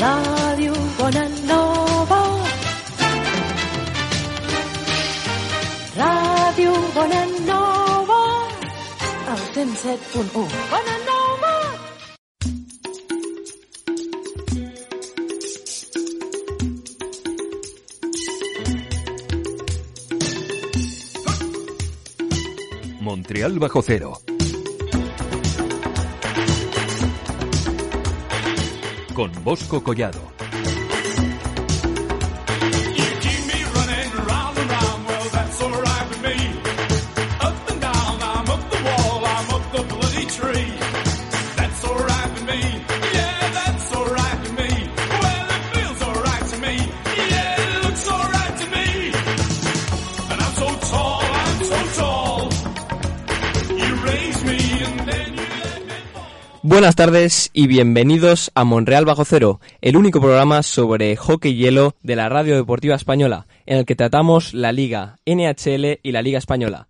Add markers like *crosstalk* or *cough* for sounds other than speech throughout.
Ràdio Bona Nova. Ràdio Bona Nova. El 107.1. Bona Nova. Montreal bajo cero. Con Bosco Collado. Buenas tardes y bienvenidos a Monreal Bajo Cero, el único programa sobre hockey hielo de la Radio Deportiva Española, en el que tratamos la Liga NHL y la Liga Española.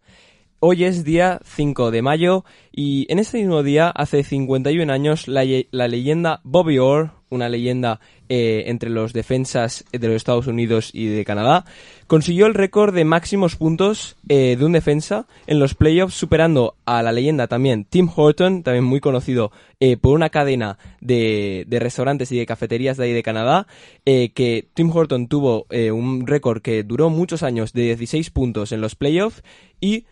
Hoy es día 5 de mayo y en este mismo día, hace 51 años, la, la leyenda Bobby Orr, una leyenda eh, entre los defensas de los Estados Unidos y de Canadá, consiguió el récord de máximos puntos eh, de un defensa en los playoffs, superando a la leyenda también Tim Horton, también muy conocido eh, por una cadena de, de restaurantes y de cafeterías de ahí de Canadá, que Tim Horton tuvo un récord que duró muchos años de 16 puntos en los playoffs y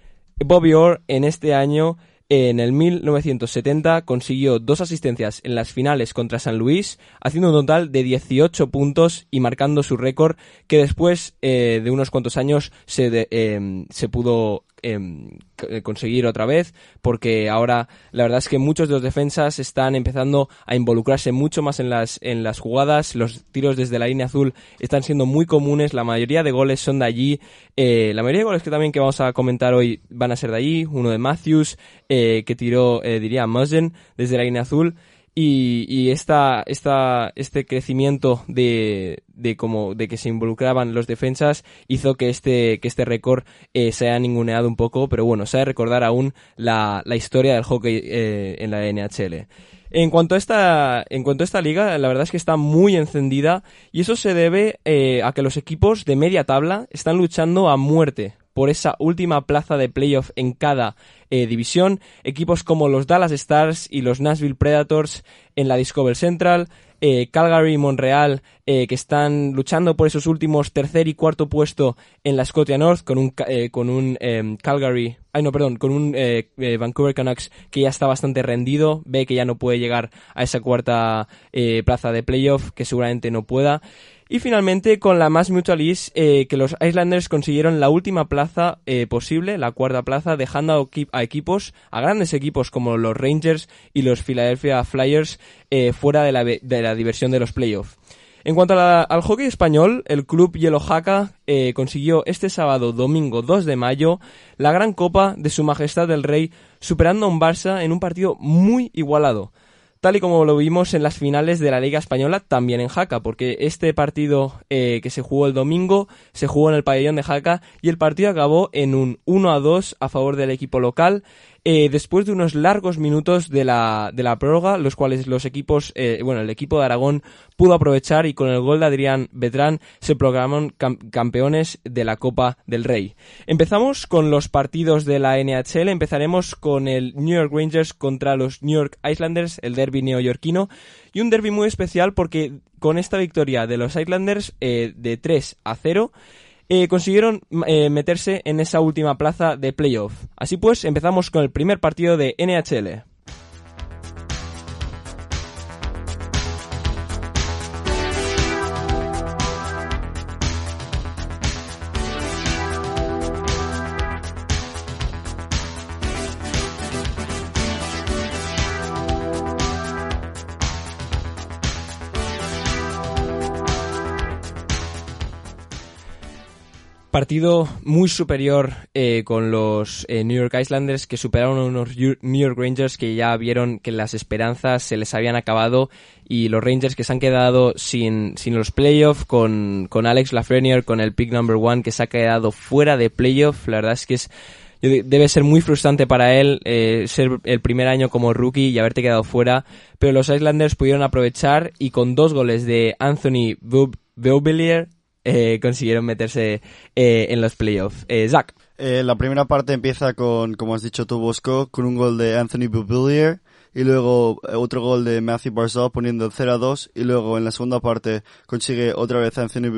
Bobby Orr en este año, en el 1970, consiguió dos asistencias en las finales contra San Luis, haciendo un total de 18 puntos y marcando su récord que después eh, de unos cuantos años se, de- em, se pudo em, c- conseguir otra vez, porque ahora la verdad es que muchos de los defensas están empezando a involucrarse mucho más en las, en las jugadas, los tiros desde la línea azul están siendo muy comunes, la mayoría de goles son de allí, eh, la mayoría de goles que también que vamos a comentar hoy van a ser de allí, uno de Matthews, eh, que tiró, eh, diría, Muzzin desde la línea azul, y, esta, esta, este crecimiento de, de como de que se involucraban los defensas hizo que este, que este récord eh, se haya ninguneado un poco, pero bueno, se ha de recordar aún la, la historia del hockey eh, en la NHL. En cuanto, a esta, en cuanto a esta liga, la verdad es que está muy encendida y eso se debe eh, a que los equipos de media tabla están luchando a muerte por esa última plaza de playoff en cada eh, división. Equipos como los Dallas Stars y los Nashville Predators en la Discover Central, eh, Calgary y Montreal eh, que están luchando por esos últimos tercer y cuarto puesto en la Scotia North con un, con un em, Calgary, ay no, perdón, con un Vancouver Canucks que ya está bastante rendido, ve que ya no puede llegar a esa cuarta plaza de playoff, que seguramente no pueda. Y finalmente con la Mass Mutual East, eh, que los Islanders consiguieron la última plaza eh, posible, la cuarta plaza, dejando a, equi- a equipos, a grandes equipos como los Rangers y los Philadelphia Flyers eh, fuera de la, de la diversión de los playoffs. En cuanto al hockey español, el club Yellow Jaca eh, consiguió este sábado, domingo 2 de mayo, la gran copa de Su Majestad el Rey, superando a un Barça en un partido muy igualado tal y como lo vimos en las finales de la Liga Española también en Jaca, porque este partido eh, que se jugó el domingo se jugó en el pabellón de Jaca y el partido acabó en un 1 a 2 a favor del equipo local. Eh, después de unos largos minutos de la, de la prórroga, los cuales los equipos, eh, bueno, el equipo de Aragón pudo aprovechar y con el gol de Adrián Betrán se programaron cam- campeones de la Copa del Rey. Empezamos con los partidos de la NHL, empezaremos con el New York Rangers contra los New York Islanders, el derby neoyorquino, y un derby muy especial porque con esta victoria de los Islanders eh, de 3 a 0, eh, consiguieron eh, meterse en esa última plaza de playoff. Así pues, empezamos con el primer partido de NHL. Partido muy superior eh, con los eh, New York Islanders que superaron a unos New York Rangers que ya vieron que las esperanzas se les habían acabado y los Rangers que se han quedado sin, sin los playoffs con, con Alex Lafreniere, con el pick number one que se ha quedado fuera de playoff. La verdad es que es Debe ser muy frustrante para él eh, ser el primer año como rookie y haberte quedado fuera, pero los Islanders pudieron aprovechar y con dos goles de Anthony Beauvillier eh, consiguieron meterse eh, en los playoffs. Eh, Zach. Eh, la primera parte empieza con, como has dicho tú, Bosco, con un gol de Anthony Beauvillier y luego otro gol de Matthew Barzal poniendo el 0 a 2 y luego en la segunda parte consigue otra vez Anthony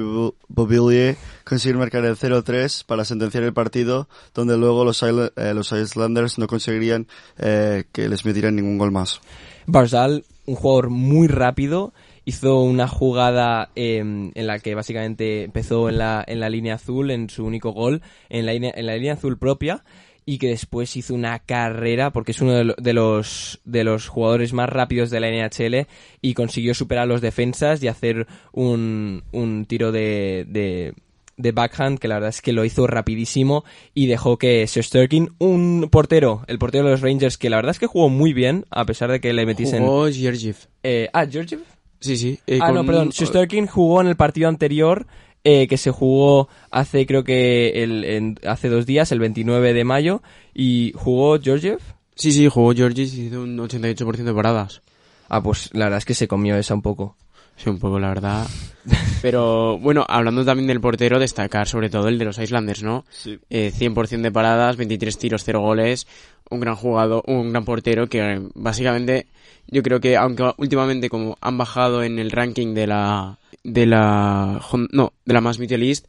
Beauvillier conseguir marcar el 0 a 3 para sentenciar el partido donde luego los, Isla- eh, los Islanders no conseguirían eh, que les metieran ningún gol más. Barzal, un jugador muy rápido, hizo una jugada eh, en la que básicamente empezó en la, en la línea azul, en su único gol, en la, en la línea azul propia, y que después hizo una carrera, porque es uno de, lo- de los, de los jugadores más rápidos de la NHL, y consiguió superar los defensas y hacer un, un tiro de, de, de backhand, que la verdad es que lo hizo rapidísimo y dejó que Shesterkin, un portero, el portero de los Rangers, que la verdad es que jugó muy bien, a pesar de que le metiesen... Jugó Georgiev. Eh, ah, Georgiev. Sí, sí. eh, ah, con no, perdón. Shesterkin jugó en el partido anterior eh, que se jugó hace, creo que el, en- hace dos días, el 29 de mayo, y jugó Georgiev. Sí, sí, jugó Georgiev y hizo un 88% de paradas. Ah, pues la verdad es que se comió esa un poco. Sí, un poco, la verdad. *laughs* Pero bueno, hablando también del portero, destacar sobre todo el de los Islanders, ¿no? Sí. Eh, 100% de paradas, 23 tiros, 0 goles, un gran jugador, un gran portero que básicamente yo creo que aunque últimamente como han bajado en el ranking de la de la no, de la más List,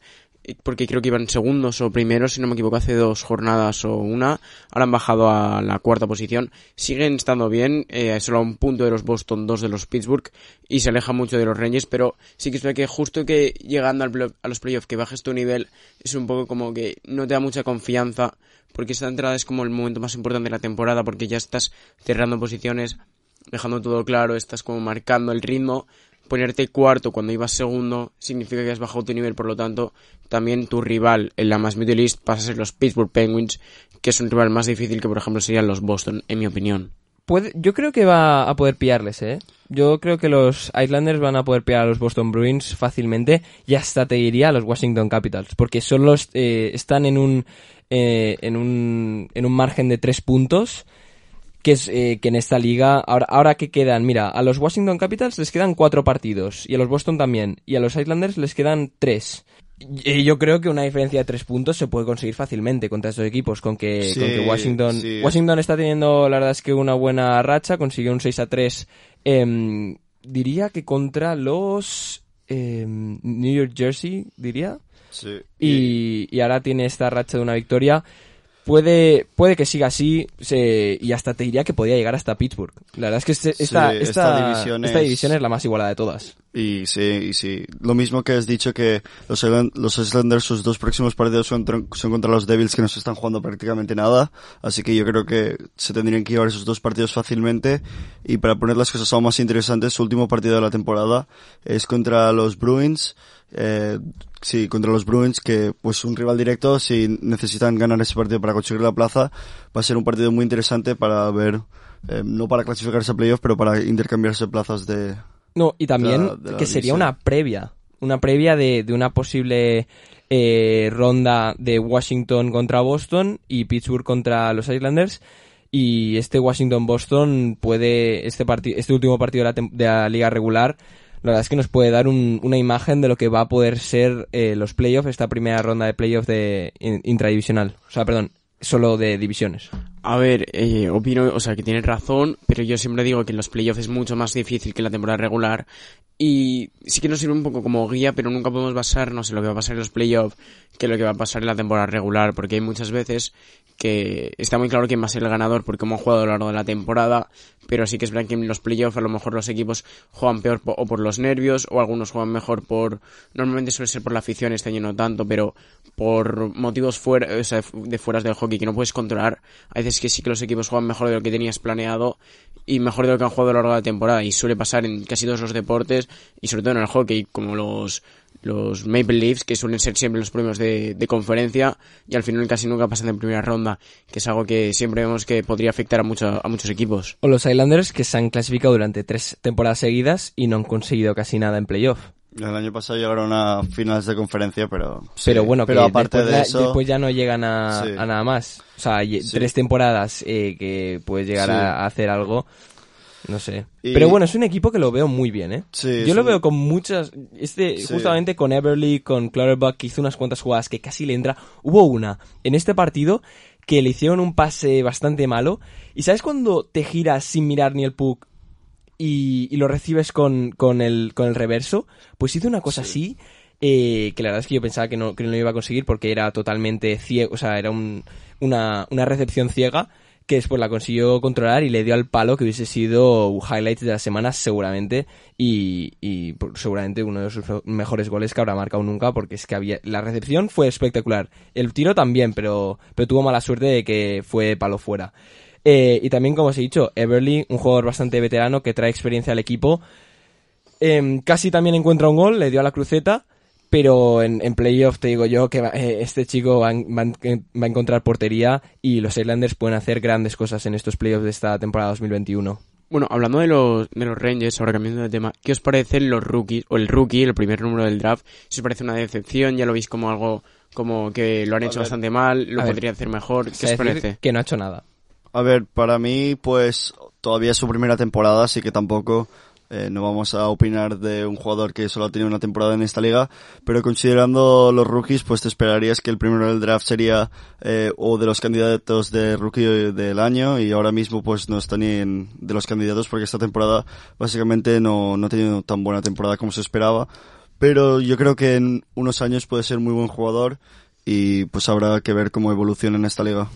porque creo que iban segundos o primeros, si no me equivoco, hace dos jornadas o una, ahora han bajado a la cuarta posición, siguen estando bien, eh, solo a un punto de los Boston, dos de los Pittsburgh, y se aleja mucho de los Rangers, pero sí que es verdad que justo que llegando al a los playoffs que bajes tu nivel, es un poco como que no te da mucha confianza, porque esta entrada es como el momento más importante de la temporada, porque ya estás cerrando posiciones, dejando todo claro, estás como marcando el ritmo, ponerte cuarto cuando ibas segundo significa que has bajado tu nivel, por lo tanto, también tu rival en la más Middle East pasa a ser los Pittsburgh Penguins, que es un rival más difícil que, por ejemplo, serían los Boston, en mi opinión. Puede, yo creo que va a poder pillarles, ¿eh? Yo creo que los Islanders van a poder pillar a los Boston Bruins fácilmente y hasta te diría a los Washington Capitals, porque son los, eh, están en un, eh, en un, en un margen de tres puntos que es eh, que en esta liga ahora ahora que quedan mira a los Washington Capitals les quedan cuatro partidos y a los Boston también y a los Islanders les quedan tres y yo creo que una diferencia de tres puntos se puede conseguir fácilmente contra estos equipos con que, Sí, con que Washington sí. Washington está teniendo la verdad es que una buena racha consiguió un 6 a 3 em, diría que contra los em, New York Jersey diría Sí. y, y ahora tiene esta racha de una victoria. Puede, puede que siga así se- y hasta te diría que podría llegar hasta Pittsburgh. La verdad es que este- esta, Sí, esta, esta división esta es- división es la más igualada de todas. Y sí, y sí. Lo mismo que has dicho que los, los Islanders, sus dos próximos partidos son, son contra los Devils que no se están jugando prácticamente nada. Así que yo creo que se tendrían que llevar esos dos partidos fácilmente. Y para poner las cosas aún más interesantes, su último partido de la temporada es contra los Bruins. Eh, sí, contra los Bruins, que pues un rival directo, si necesitan ganar ese partido para conseguir la plaza, va a ser un partido muy interesante para ver, eh, no para clasificarse a playoff, pero para intercambiarse plazas de, No, y también la- de la que sería una previa. Una previa de, de una posible eh, ronda de Washington contra Boston y Pittsburgh contra los Islanders. Y este Washington-Boston puede, este, este último partido de la, de la liga regular, la verdad es que nos puede dar un- una imagen de lo que va a poder ser eh, los playoffs, esta primera ronda de playoffs de in- intradivisional. O sea, perdón, solo de divisiones. A ver, eh, opino, o sea, que tienes razón, pero yo siempre digo que en los playoffs es mucho más difícil que la temporada regular. Y sí que nos sirve un poco como guía, pero nunca podemos basarnos en lo que va a pasar en los playoffs que lo que va a pasar en la temporada regular, porque hay muchas veces que está muy claro quién va a ser el ganador por cómo han jugado a lo largo de la temporada, pero sí que es verdad que en los playoffs a lo mejor los equipos juegan peor o por los nervios, o algunos juegan mejor por... Normalmente suele ser por la afición, este año no tanto, pero por motivos fuera, o sea, de fueras del hockey que no puedes controlar. A veces que sí que los equipos juegan mejor de lo que tenías planeado y mejor de lo que han jugado a lo largo de la temporada. Y suele pasar en casi todos los deportes y sobre todo en el hockey, como los, los Maple Leafs, que suelen ser siempre los premios de, de conferencia y al final casi nunca pasan en primera ronda, que es algo que siempre vemos que podría afectar a, mucho, a muchos equipos. O los Islanders que se han clasificado durante tres temporadas seguidas y no han conseguido casi nada en playoff. El año pasado llegaron a finales de conferencia, pero... sí. Pero bueno, pero que aparte después, de ya- eso... después ya no llegan a, Sí. a nada más. O sea, Sí. tres temporadas eh, que puedes llegar Sí. a, a hacer algo. No sé. Y- Pero bueno, es un equipo que lo veo muy bien, ¿eh? Sí, Yo lo un- veo con muchas... Este, Sí. Justamente con Everly, con Clutterbuck, que hizo unas cuantas jugadas que casi le entra. Hubo una en este partido que le hicieron un pase bastante malo. ¿Y sabes cuando te giras sin mirar ni el puck y, y lo recibes con, con, el, con el reverso? Pues hizo una cosa así eh, que la verdad es que yo pensaba que no, que no lo iba a conseguir porque era totalmente ciego, o sea, era un- una, una recepción ciega que después la consiguió controlar y le dio al palo que hubiese sido highlight de la semana seguramente y, y seguramente uno de sus mejores goles que habrá marcado nunca porque es que había la recepción fue espectacular. El tiro también pero pero tuvo mala suerte de que fue palo fuera. Eh, y también como os he dicho Everly un jugador bastante veterano que trae experiencia al equipo Em, casi también encuentra un gol, le dio a la cruceta, pero en, en playoff te digo yo que va- eh, este chico va, a en- va a en- va a encontrar portería y los Islanders pueden hacer grandes cosas en estos playoffs de esta temporada 2021. Bueno, hablando de los, de los Rangers, ahora cambiando de tema, ¿qué os parecen los rookies, o el rookie, el primer número del draft? Si os parece una decepción, ya lo veis como algo, como que lo han hecho ver. bastante mal, lo ver. podría hacer mejor, ¿qué os parece? Que no ha hecho nada. A ver, para mí, pues todavía es su primera temporada, así que tampoco eh, no vamos a opinar de un jugador que solo ha tenido una temporada en esta liga, pero considerando los rookies, pues te esperarías que el primero del draft sería eh, o de los candidatos de rookie del año y ahora mismo pues no está ni en, de los candidatos porque esta temporada básicamente no, no ha tenido tan buena temporada como se esperaba, pero yo creo que en unos años puede ser muy buen jugador y pues habrá que ver cómo evoluciona en esta liga.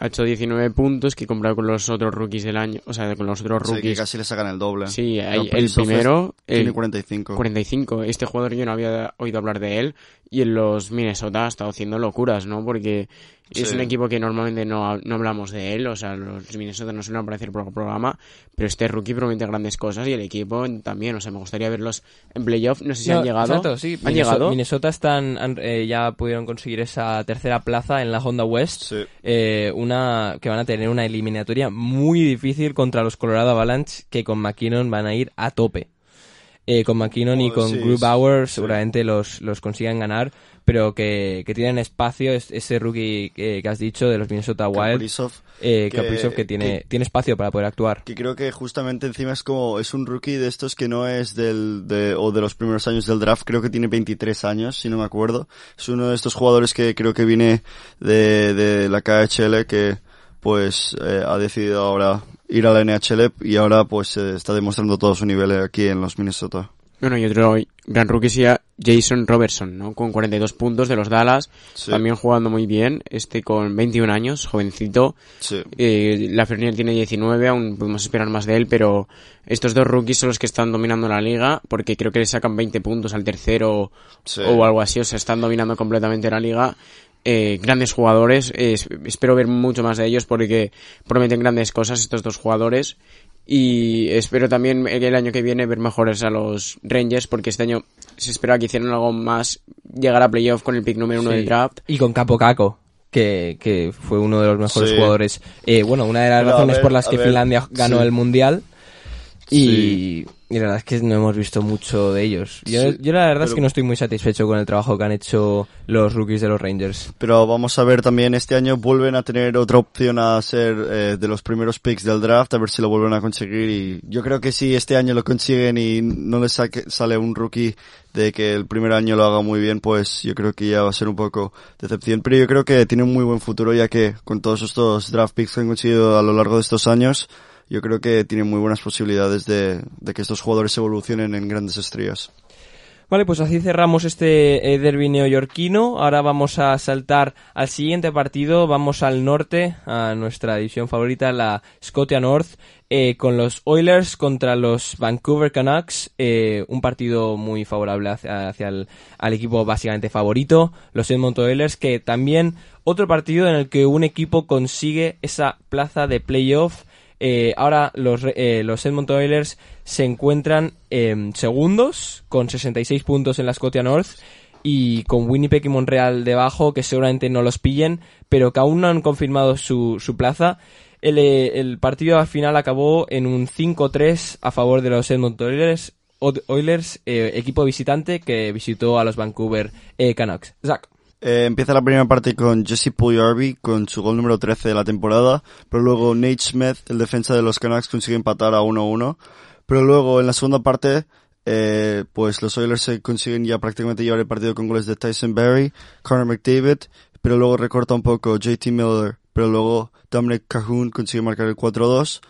Ha hecho 19 puntos que comparado con los otros rookies del año, o sea, con los otros Sí, que rookies. casi le sacan el doble. Sí, hay- el primero, tiene el 45. 45. Este jugador yo no había oído hablar de él y en los Minnesota ha estado haciendo locuras, ¿no? Porque es un equipo que normalmente no, no hablamos de él, o sea, los Minnesota no suelen aparecer por el programa, pero este rookie promete grandes cosas y el equipo también, o sea, me gustaría verlos en playoff, no sé si No, han llegado. Exacto, sí. ¿Han Minnesota, llegado? Minnesota están, han- eh, ya pudieron conseguir esa tercera plaza en la Honda West. Sí. Eh, una que van a tener una eliminatoria muy difícil contra los Colorado Avalanche que con McKinnon van a ir a tope. Eh, con McKinnon y Oh, con sí, Grubauer sí. seguramente los, los consigan ganar, pero que, que tienen espacio es- ese rookie que, que has dicho de los Minnesota Wild, Kaprizov, eh, que- que tiene, tiene espacio para poder actuar. que creo que justamente encima es como, es un rookie de estos que no es del, de, o de los primeros años del draft, creo que tiene 23 años, si no me acuerdo. Es uno de estos jugadores que creo que viene de, de la KHL que, pues, eh, ha decidido ahora ir a la NHL y ahora, pues, eh, está demostrando todo su nivel aquí en los Minnesota. Bueno, y otro gran rookie sería Jason Robertson, ¿no? Con 42 puntos de los Dallas, Sí. también jugando muy bien, este con 21 años, jovencito. Sí. Eh, la Fernier tiene 19, aún podemos esperar más de él, pero estos dos rookies son los que están dominando la liga, porque creo que le sacan 20 puntos al tercero Sí. o algo así, o sea, están dominando completamente la liga. Eh, grandes jugadores, eh, es- espero ver mucho más de ellos porque prometen grandes cosas estos dos jugadores. Y espero también el año que viene ver mejores a los Rangers porque este año se espera que hicieran algo más, llegar a playoff con el pick número uno Sí. del draft. Y con Capo Caco, que, que fue uno de los mejores Sí. jugadores. Eh, bueno, una de las Pero, razones ver, por las que ver, Finlandia ganó sí. el Mundial. Y, Sí. y la verdad es que no hemos visto mucho de ellos. Yo, Sí, yo la verdad es que no estoy muy satisfecho con el trabajo que han hecho los rookies de los Rangers. Pero vamos a ver también, este año vuelven a tener otra opción a ser eh, de los primeros picks del draft, a ver si lo vuelven a conseguir. Y yo creo que si este año lo consiguen y no les saque- sale un rookie de que el primer año lo haga muy bien, pues yo creo que ya va a ser un poco decepción. Pero yo creo que tiene un muy buen futuro, ya que con todos estos draft picks que han conseguido a lo largo de estos años, yo creo que tienen muy buenas posibilidades de, de que estos jugadores evolucionen en grandes estrellas. Vale, pues así cerramos este eh, derby neoyorquino. Ahora vamos a saltar al siguiente partido. Vamos al norte, a nuestra división favorita, la Scotia North, eh, con los Oilers contra los Vancouver Canucks. eh, un partido muy favorable hacia, hacia el al equipo básicamente favorito, los Edmonton Oilers, que también otro partido en el que un equipo consigue esa plaza de playoff. Eh, ahora los, eh, los Edmonton Oilers se encuentran em, segundos con 66 puntos en la Scotia North y con Winnipeg y Montreal debajo que seguramente no los pillen pero que aún no han confirmado su, su plaza. El, eh, el partido al final acabó en un 5-3 a favor de los Edmonton Oilers. Oilers, eh, equipo visitante que visitó a los Vancouver eh, Canucks. Zach. Eh, empieza la primera parte con Jesse Puljujarvi con su gol número 13 de la temporada, pero luego Nate Smith, el defensa de los Canucks, consigue empatar a 1-1. Pero luego en la segunda parte, eh, pues los Oilers se consiguen ya prácticamente llevar el partido con goles de Tyson Berry, Connor McDavid, pero luego recorta un poco JT Miller, pero luego Dominic Cahoon consigue marcar el 4-2.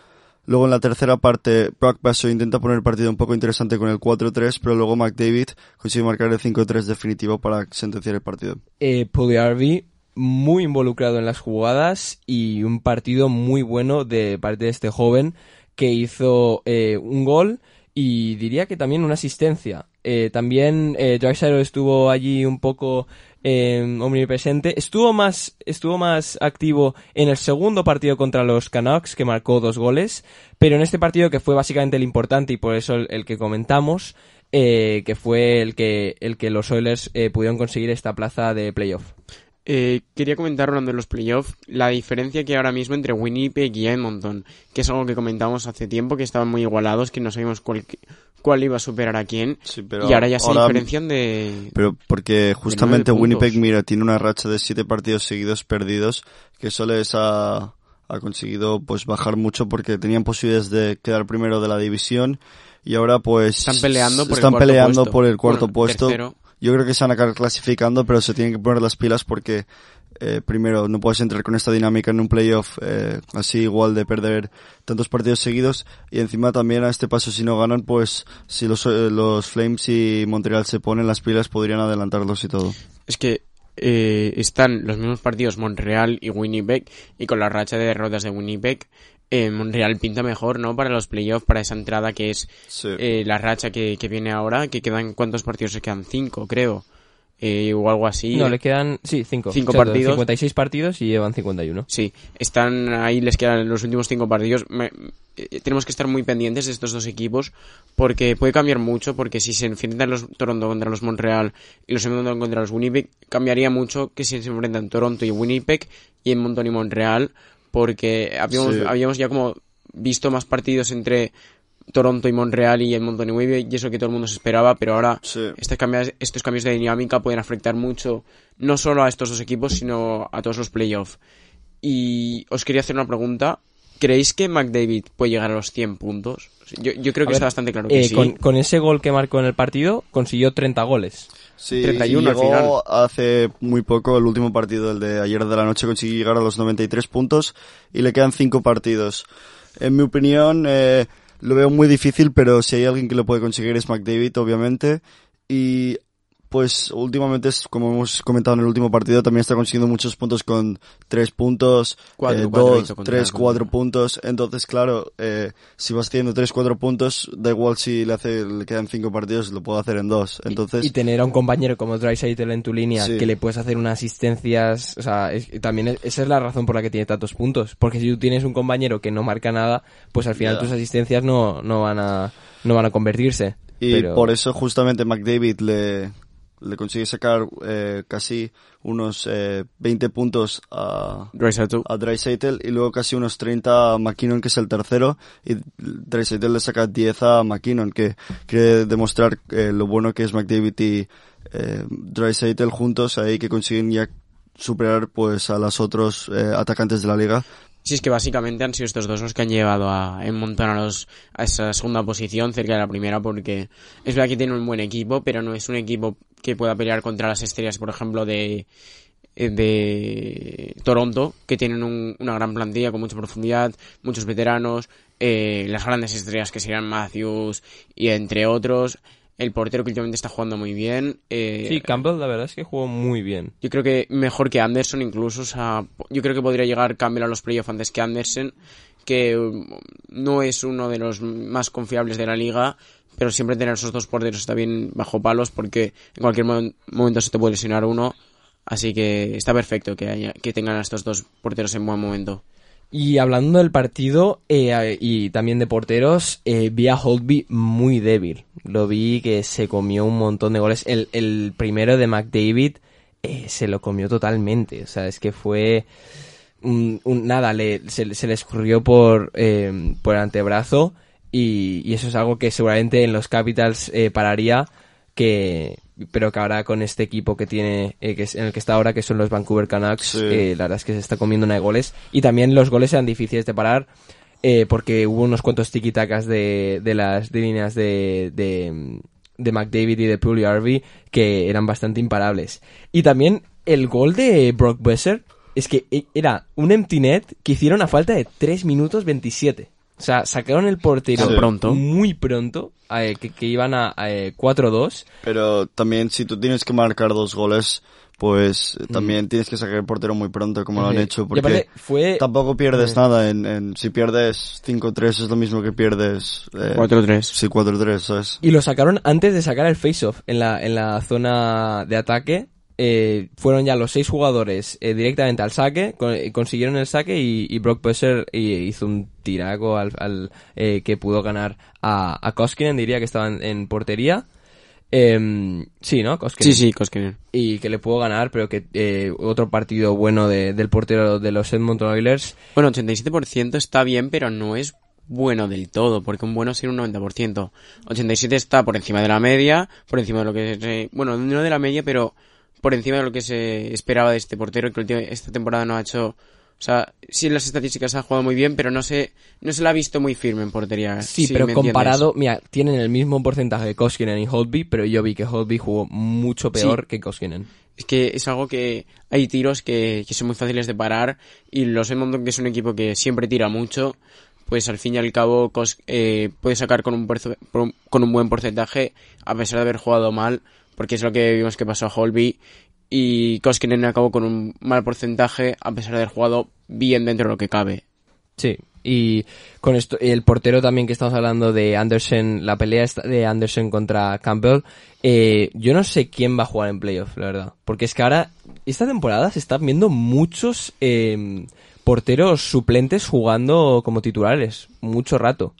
Luego en la tercera parte, Brock Besser intenta poner el partido un poco interesante con el 4-3, pero luego McDavid consigue marcar el 5-3 definitivo para sentenciar el partido. Eh, Pugliarvi muy involucrado en las jugadas y un partido muy bueno de parte de este joven que hizo eh, un gol y diría que también una asistencia. Eh, también eh, estuvo allí un poco eh, omnipresente. Estuvo más, estuvo más activo en el segundo partido contra los Canucks, que marcó dos goles, pero en este partido que fue básicamente el importante y por eso el, el que comentamos, eh, que fue el que, el que los Oilers eh, pudieron conseguir esta plaza de playoff. Eh, quería comentar hablando de los playoffs la diferencia que hay ahora mismo entre Winnipeg y Edmonton, que es algo que comentamos hace tiempo, que estaban muy igualados, que no sabíamos cuál, cuál iba a superar a quién, Sí, pero y ahora ya se ahora- diferencian de... Pero porque justamente. Winnipeg, mira, tiene una racha de siete partidos seguidos perdidos, que eso les ha, ha conseguido pues bajar mucho porque tenían posibilidades de quedar primero de la división y ahora pues Están peleando por el están cuarto peleando puesto. por el cuarto Bueno, puesto. tercero. Yo creo que se van a acabar clasificando, pero se tienen que poner las pilas porque eh, primero no puedes entrar con esta dinámica en un playoff eh, así igual de perder tantos partidos seguidos y encima también a este paso si no ganan pues si los, eh, los Flames y Montreal se ponen las pilas podrían adelantarlos y todo. Es que eh, están los mismos partidos Montreal y Winnipeg, y con la racha de derrotas de Winnipeg, eh, Montreal pinta mejor, ¿no? Para los playoffs, para esa entrada que es Sí. eh, la racha que, que viene ahora, que quedan, ¿cuántos partidos se quedan? Cinco, creo. Eh, o algo así. No, le quedan, sí, cinco. Cinco Exacto, partidos. 56 partidos y llevan 51. Sí, están ahí, les quedan los últimos cinco partidos. Me- eh, tenemos que estar muy pendientes de estos dos equipos porque puede cambiar mucho, porque si se enfrentan los Toronto contra los Montreal y los Edmonton contra los Winnipeg, cambiaría mucho que si se enfrentan Toronto y Winnipeg y Edmonton y Montreal, porque habíamos, Sí. habíamos ya como visto más partidos entre Toronto y Montreal y Edmonton y Winnipeg y eso que todo el mundo se esperaba, pero ahora Sí. estos cambios, estos cambios de dinámica pueden afectar mucho no solo a estos dos equipos, sino a todos los playoffs. Y os quería hacer una pregunta. ¿Creéis que McDavid puede llegar a los 100 puntos? Yo, yo creo que A está ver, bastante claro que Eh, sí. con, con ese gol que marcó en el partido, consiguió 30 goles. Sí, 31 y al llegó hace muy poco, el último partido, el de ayer de la noche, consiguió llegar a los 93 puntos y le quedan 5 partidos. En mi opinión, eh, lo veo muy difícil, pero si hay alguien que lo puede conseguir es McDavid, obviamente. Y pues últimamente, es, como hemos comentado en el último partido, también está consiguiendo muchos puntos con 3 puntos, Cuatro, eh, cuatro 2, hizo contra- 3, 4 contra- puntos. Entonces, claro, eh, si vas haciendo 3, 4 puntos, da igual si le, hace, le quedan 5 partidos, lo puedo hacer en 2. Entonces, Y tener a un compañero como Draisaitl en tu línea Sí. que le puedes hacer unas asistencias, o sea, es- también es- esa es la razón por la que tiene tantos puntos, porque si tú tienes un compañero que no marca nada, pues al final tus asistencias no, no van a no van a convertirse. Y Pero- por eso justamente McDavid le, le consigue sacar eh, casi unos eh, 20 puntos a, Draisaitl. a Dreisaitl y luego casi unos 30 a McKinnon, que es el tercero, y Dreisaitl le saca 10 a McKinnon, que quiere demostrar eh, lo bueno que es McDavid y eh, Dreisaitl juntos ahí que consiguen ya superar pues a los otros eh, atacantes de la liga. Sí, es que básicamente han sido estos dos los que han llevado a Edmonton a, a esa segunda posición, cerca de la primera, porque es verdad que tiene un buen equipo, pero no es un equipo que pueda pelear contra las estrellas, por ejemplo, de, de Toronto, que tienen un- una gran plantilla con mucha profundidad, muchos veteranos, eh, las grandes estrellas que serían Matthews y entre otros, el portero que últimamente está jugando muy bien. eh, Sí, Campbell la verdad es que jugó muy bien. yo creo que mejor que Anderson incluso. O sea, yo creo que podría llegar Campbell a los playoffs antes que Anderson, que um, no es uno de los más confiables de la liga, pero siempre tener esos dos porteros está bien bajo palos porque en cualquier mo- momento se te puede lesionar uno. Así que está perfecto que, haya, que tengan a estos dos porteros en buen momento. Y hablando del partido eh, y también de porteros, eh, vi a Holtby muy débil. Lo vi que se comió un montón de goles. El, el primero de McDavid eh, se lo comió totalmente. O sea, es que fue un, un- nada, le, se, se le escurrió por, eh, por el antebrazo y, y eso es algo que seguramente en los Capitals eh, pararía, que pero que ahora con este equipo que tiene, eh, que es, en el que está ahora, que son los Vancouver Canucks, Sí. eh, la verdad es que se está comiendo una de goles. Y también los goles eran difíciles de parar, eh, porque hubo unos cuantos tiki-takas de, de las de líneas de, de, de McDavid y de Pugliarvi que eran bastante imparables. Y también el gol de Brock Besser es que e- era un empty net que hicieron a falta de 3 minutos 27. O sea, sacaron el portero Sí. Pronto. muy pronto, eh, que, que iban a eh, 4-2. Pero también si tú tienes que marcar dos goles, pues eh, también tienes que sacar el portero muy pronto, como lo han Sí. hecho. Porque aparte fue... tampoco pierdes Eh. nada. En, en- si pierdes 5-3 es lo mismo que pierdes... eh, 4-3. Sí, 4-3, ¿sabes? Y lo sacaron antes de sacar el face-off en la, en la zona de ataque. Eh, fueron ya los seis jugadores eh, directamente al saque, con- eh, consiguieron el saque y, y Brock Besser eh, hizo un tiraco al, al, eh, que pudo ganar a, a Koskinen, diría que estaba en, portería. Em, sí, ¿no? Koskinen. Sí, sí, Koskinen. Y que le pudo ganar, pero que eh, otro partido bueno de- del portero de los Edmonton Oilers. Bueno, 87% está bien, pero no es bueno del todo, porque un bueno sería un 90%. 87 está por encima de la media, por encima de lo que se... Bueno, no de la media, pero por encima de lo que se esperaba de este portero, que esta temporada no ha hecho... O sea, sí en las estadísticas ha jugado muy bien, pero no se, no se la ha visto muy firme en portería. Sí, si pero entiendes. comparado, mira, tienen el mismo porcentaje de Koskinen y Holtby, pero yo vi que Holtby jugó mucho peor Sí. que Koskinen. Es que es algo que hay tiros que, que son muy fáciles de parar y los Edmonton, que es un equipo que siempre tira mucho, pues al fin y al cabo eh, puede sacar con un, con un buen porcentaje a pesar de haber jugado mal, porque es lo que vimos que pasó a Holby y Koskinen acabó con un mal porcentaje a pesar de haber jugado bien dentro de lo que cabe. Sí, y con esto, el portero también que estamos hablando de Anderson, la pelea de Anderson contra Campbell, eh, yo no sé quién va a jugar en playoff, la verdad. Porque es que ahora, esta temporada se están viendo muchos eh, porteros suplentes jugando como titulares, mucho rato.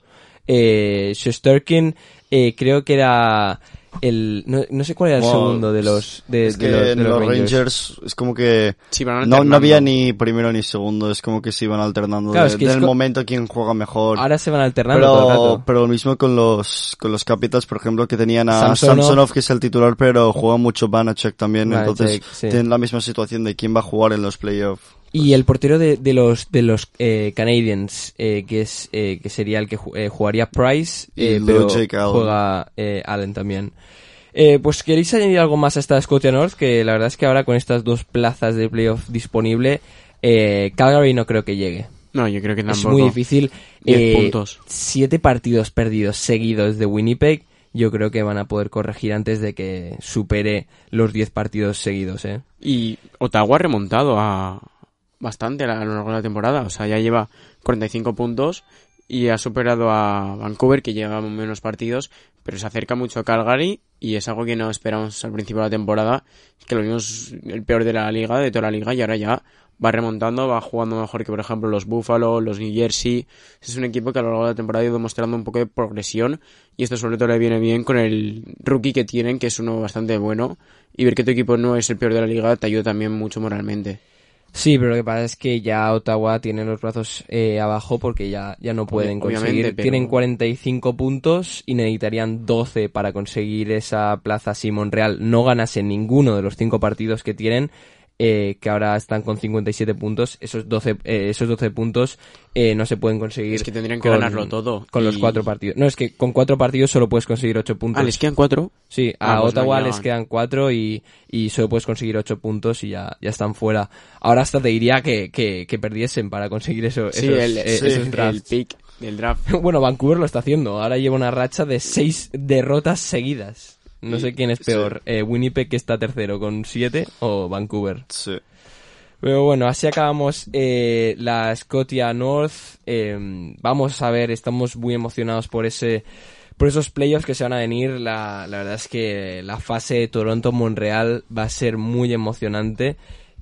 Eh, Shesterkin eh, creo que era el, no, no sé cuál era el Wow, segundo de los, de, es de que los, de en los los Rangers. Rangers. es como que Sí, no, no había ni primero ni segundo, es como que se iban alternando Claro, de- es que del momento quién juega mejor. Ahora se van alternando todo el pero, rato. pero lo mismo con los con los Capitals, por ejemplo, que tenían a Samsonov. Samsonov, que es el titular, pero juega mucho Vanacek también, entonces sí. tienen la misma situación de quién va a jugar en los playoffs. Y el portero de, de los de los eh, Canadiens, eh, que es eh, que sería el que ju- eh, jugaría Price, eh, pero Jake Allen. juega eh, Allen también. Eh, pues queréis añadir algo más a esta Scotia North, que la verdad es que ahora con estas dos plazas de playoff disponible, eh, Calgary no creo que llegue. No, yo creo que tampoco. Es muy difícil. Diez Eh, puntos. Siete partidos perdidos seguidos de Winnipeg. Yo creo que van a poder corregir antes de que supere los 10 partidos seguidos, ¿eh? Y Ottawa ha remontado a bastante a lo largo de la temporada. O sea, ya lleva 45 puntos y ha superado a Vancouver, que lleva menos partidos, pero se acerca mucho a Calgary y es algo que no esperamos al principio de la temporada, que lo vimos el peor de la liga, de toda la liga, y ahora ya va remontando, va jugando mejor que, por ejemplo, los Buffalo, los New Jersey. Es un equipo que a lo largo de la temporada ha ido mostrando un poco de progresión y esto sobre todo le viene bien con el rookie que tienen, que es uno bastante bueno, y ver que tu equipo no es el peor de la liga te ayuda también mucho moralmente. Sí, pero lo que pasa es que ya Ottawa tiene los brazos eh, abajo porque ya, ya no pueden obviamente, conseguir. pero- Tienen 45 puntos y necesitarían 12 para conseguir esa plaza si Monreal no ganase ninguno de los 5 partidos que tienen. Eh, que ahora están con 57 puntos, esos 12, eh, esos 12 puntos eh, no se pueden conseguir. Es que tendrían que ganarlo todo, Con los y- cuatro partidos. No, es que con cuatro partidos solo puedes conseguir 8 puntos. Ah, les quedan cuatro. Sí, Ah, a pues no Ottawa llegan. les quedan cuatro y, y solo puedes conseguir ocho puntos y ya, ya están fuera. Ahora hasta te diría que, que, que perdiesen para conseguir eso, Sí, esos, el, eh, sí, esos el drafts. pick del draft. *laughs* Bueno, Vancouver lo está haciendo. Ahora lleva una racha de seis derrotas seguidas. No sé quién es Sí. peor, eh, Winnipeg que está tercero con siete o Vancouver. Sí. Pero bueno, así acabamos eh, la Scotia North. Eh, vamos a ver, estamos muy emocionados por ese por esos playoffs que se van a venir. La, la verdad es que la fase de Toronto-Monreal va a ser muy emocionante.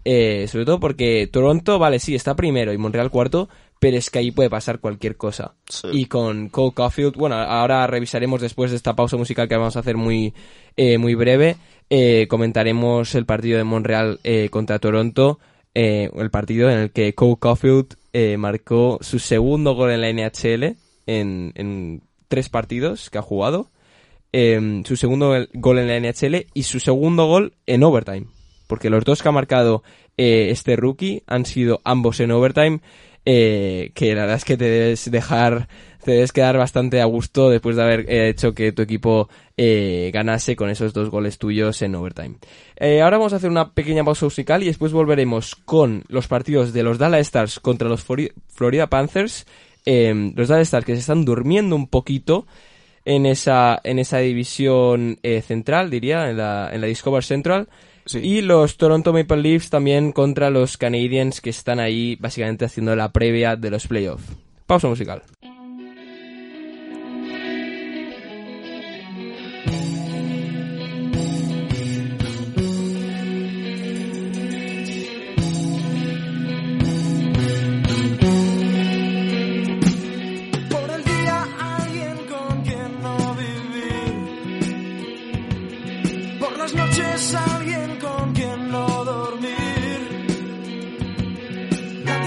Eh, sobre todo porque Toronto, vale, sí, está primero y Monreal cuarto, pero es que ahí puede pasar cualquier cosa. Sí. Y con Cole Caulfield, bueno, ahora revisaremos después de esta pausa musical que vamos a hacer muy, eh, muy breve, eh, comentaremos el partido de Monreal eh, contra Toronto, eh, el partido en el que Cole Caulfield marcó su segundo gol en la NHL en, en tres partidos que ha jugado. Eh, su segundo gol en la NHL y su segundo gol en overtime. Porque los dos que ha marcado este rookie han sido ambos en overtime. Eh, que la verdad es que te debes dejar, te debes quedar bastante a gusto después de haber eh, hecho que tu equipo eh, ganase con esos dos goles tuyos en overtime. Eh, ahora vamos a hacer una pequeña pausa musical y después volveremos con los partidos de los Dallas Stars contra los Flori- Florida Panthers. Los Dallas Stars que se están durmiendo un poquito en esa, en esa división central, diría, en la, en la Discover Central. Y los Toronto Maple Leafs también contra los Canadiens que están ahí básicamente haciendo la previa de los playoffs. Pausa musical.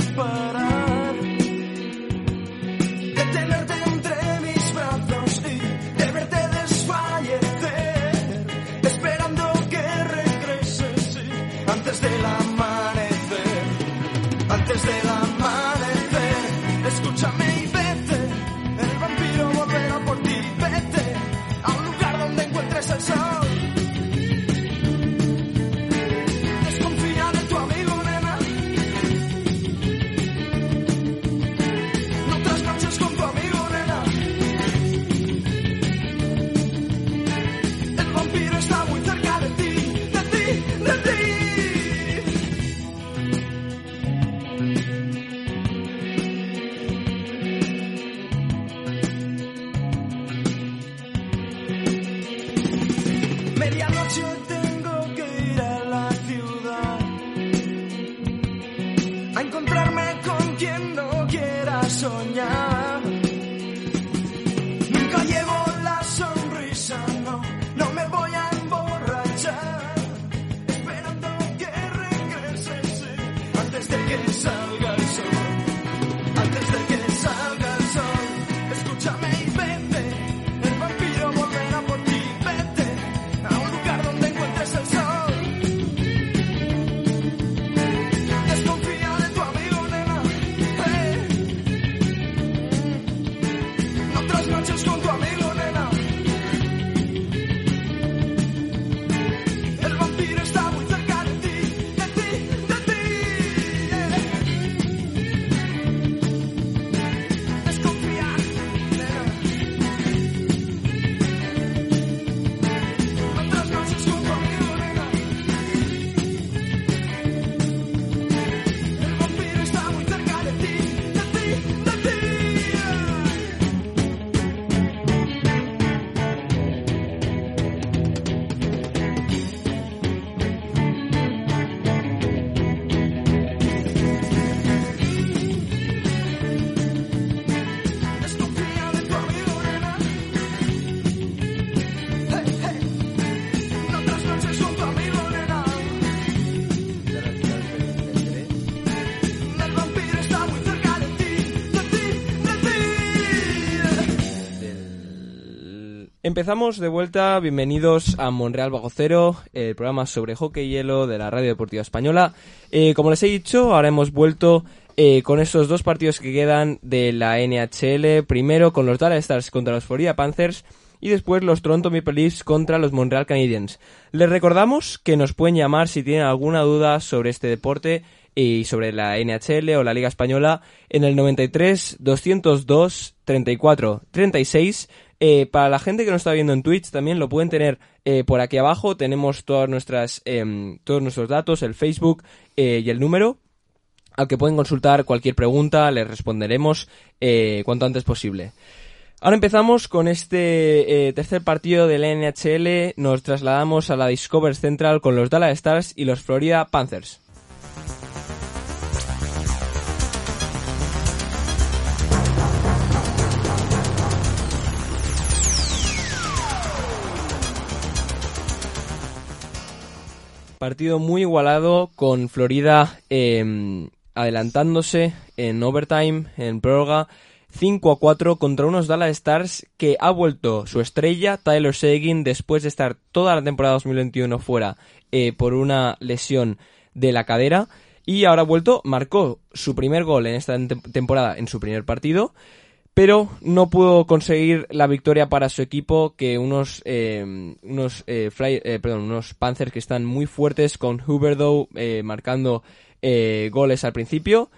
cuello sin Empezamos de vuelta, bienvenidos a Monreal Bajo Cero, el programa sobre hockey y hielo de la Radio Deportiva Española. Eh, como les he dicho, ahora hemos vuelto eh, con estos dos partidos que quedan de la NHL, primero con los Dallas Stars contra los Florida Panthers y después los Toronto Maple Leafs contra los Montreal Canadiens. Les recordamos que nos pueden llamar si tienen alguna duda sobre este deporte y sobre la NHL o la Liga Española en el 93 202 34 36 eh, para la gente que nos está viendo en Twitch también lo pueden tener eh, por aquí abajo. Tenemos todas nuestras, em, todos nuestros datos, el Facebook eh, y el número. al que pueden consultar cualquier pregunta, les responderemos cuanto antes posible. Ahora empezamos con este tercer partido del NHL. Nos trasladamos a la Discover Central con los Dallas Stars y los Florida Panthers. Partido muy igualado con Florida eh, adelantándose en overtime, en prórroga, 5 a 4 contra unos Dallas Stars que ha vuelto su estrella, Tyler Seguin, después de estar toda la temporada 2021 fuera eh, por una lesión de la cadera. Y ahora ha vuelto, marcó su primer gol en esta tem- temporada en su primer partido, pero no pudo conseguir la victoria para su equipo que unos eh, unos eh, Fly- eh, perdón, unos Panthers que están muy fuertes con Huberdeau eh, marcando eh, goles al principio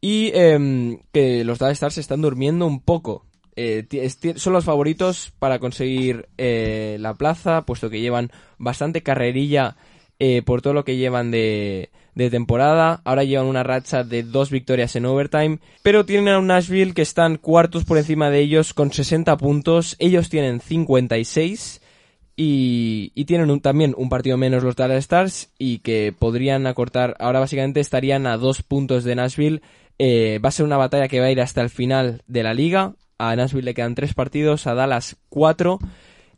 y em, que los Dallas Stars están durmiendo un poco. Son los favoritos para conseguir la plaza, puesto que llevan bastante carrerilla por todo lo que llevan de, de temporada. Ahora llevan una racha de dos victorias en overtime, pero tienen a un Nashville que están cuartos por encima de ellos con 60 puntos. Ellos tienen 56 y, y tienen también un partido menos los Dallas Stars y que podrían acortar, ahora básicamente estarían a dos puntos de Nashville. Eh, va a ser una batalla que va a ir hasta el final de la liga. A Nashville le quedan tres partidos, a Dallas cuatro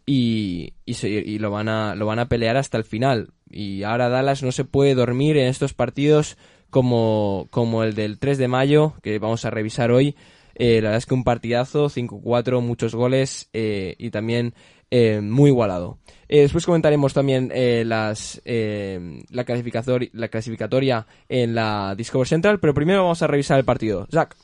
y, y, y lo, van a, lo van a pelear hasta el final. Y ahora Dallas no se puede dormir en estos partidos como, como el del 3 de mayo, que vamos a revisar hoy. Eh, la verdad es que un partidazo, 5-4, muchos goles eh, y también eh, muy igualado. Después comentaremos también las, la, la clasificatoria en la Discover Central, pero primero vamos a revisar el partido. Zach.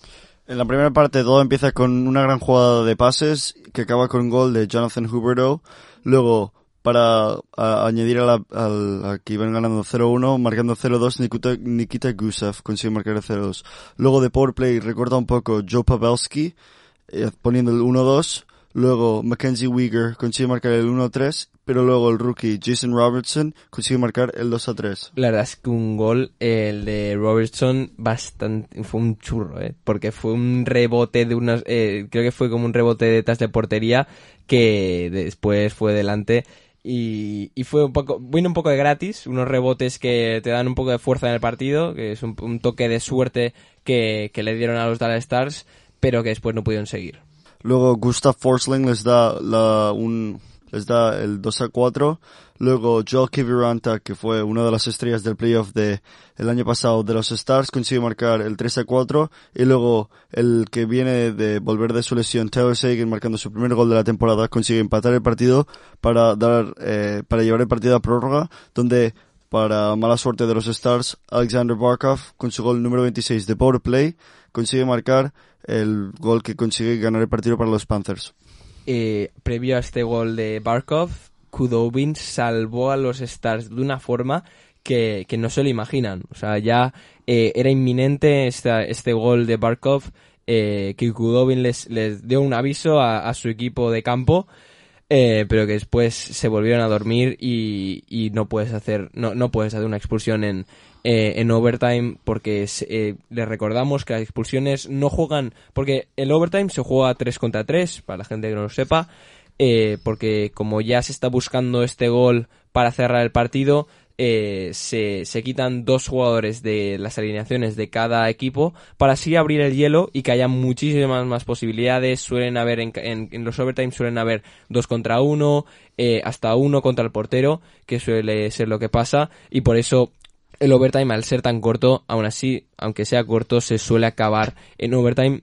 En la primera parte todo empieza con una gran jugada de pases que acaba con un gol de Jonathan Huberto. Luego, para a- añadir a, la, al- a que iban ganando 0-1, marcando 0-2, Nikita, Nikita Gusev consigue marcar el 0-2. Luego de power play recorta un poco Joe Pavelski eh, poniendo el 1-2. Luego Mackenzie Weegar consigue marcar el 1-3, pero luego el rookie Jason Robertson consigue marcar el 2-3. La verdad es que un gol, el de Robertson, bastante, fue un churro, ¿eh? Porque fue un rebote de unas, eh, creo que fue como un rebote detrás de portería que después fue delante y, y fue un poco, vino un poco de gratis, unos rebotes que te dan un poco de fuerza en el partido, que es un, toque de suerte que, que le dieron a los Dallas Stars, pero que después no pudieron seguir. Luego Gustav Forsling les da la, un, les da el 2 a 4. Luego Joel Kiviranta, que fue una de las estrellas del playoff de el año pasado de los Stars, consigue marcar el 3 a 4. Y luego el que viene de volver de su lesión, Taylor Sagan, marcando su primer gol de la temporada, consigue empatar el partido para dar, eh, para llevar el partido a prórroga, donde para mala suerte de los Stars, Alexander Barkov, con su gol número 26 de power play, consigue marcar el gol que consigue ganar el partido para los Panthers. eh, previo a este gol de Barkov, Kudobin salvó a los Stars de una forma que, que no se lo imaginan. O sea, ya eh, era inminente esta, este gol de Barkov, eh, que Kudobin les, les dio un aviso a, su equipo de campo, eh, pero que después se volvieron a dormir y, y no puedes hacer, no, no puedes hacer una expulsión en, eh, en overtime porque se- eh, les recordamos que las expulsiones no juegan, porque el overtime se juega 3 contra 3, para la gente que no lo sepa, eh, porque como ya se está buscando este gol para cerrar el partido, eh, se, se quitan dos jugadores de las alineaciones de cada equipo para así abrir el hielo y que haya muchísimas más posibilidades. Suelen haber en, en- los overtime suelen haber dos contra uno, eh, hasta uno contra el portero, que suele ser lo que pasa, y por eso el overtime al ser tan corto, aún así, aunque sea corto, se suele acabar en overtime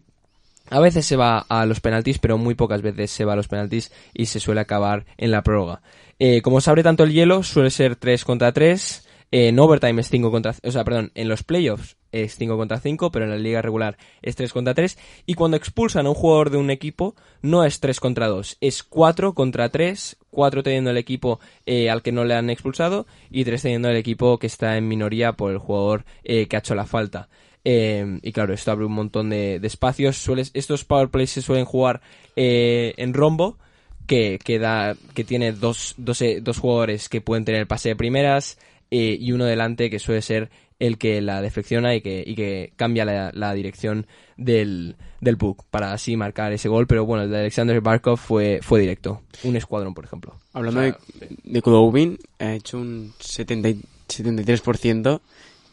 a veces se va a los penaltis, pero muy pocas veces se va a los penaltis y se suele acabar en la prórroga. Eh, como se abre tanto el hielo, suele ser 3 contra 3. eh, en overtime es 5 contra... O sea, perdón, en los playoffs es 5 contra 5, pero en la liga regular es 3 contra 3. Y cuando expulsan a un jugador de un equipo, no es 3 contra 2, es 4 contra 3. 4 teniendo el equipo eh, al que no le han expulsado y 3 teniendo el equipo que está en minoría por el jugador eh, que ha hecho la falta. Eh, y claro, esto abre un montón de, de espacios. Sueles- estos power plays se suelen jugar eh, en rombo, que, que, da- que tiene dos, dos, eh, dos jugadores que pueden tener el pase de primeras. eh, y uno delante que suele ser el que la deflecciona y que, y que cambia la, la dirección del, del puck para así marcar ese gol. Pero bueno, el de Alexander Barkov fue, fue directo. Un escuadrón, por ejemplo. Hablando de, de Kudobin, ha hecho un 70 y- 73%,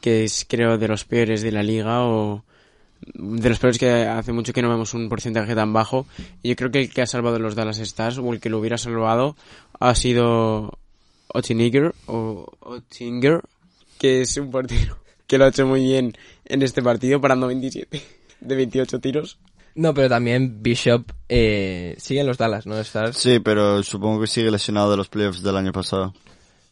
que es creo de los peores de la liga o de los peores que hace mucho que no vemos un porcentaje tan bajo. Y yo creo que el que ha salvado los Dallas Stars o el que lo hubiera salvado ha sido Ottinger o Ottinger, que es un portero que lo ha hecho muy bien en este partido, parando 27 de 28 tiros. No, pero también Bishop eh, sigue en los Dallas, ¿no? Stars. Sí, pero supongo que sigue lesionado de los playoffs del año pasado.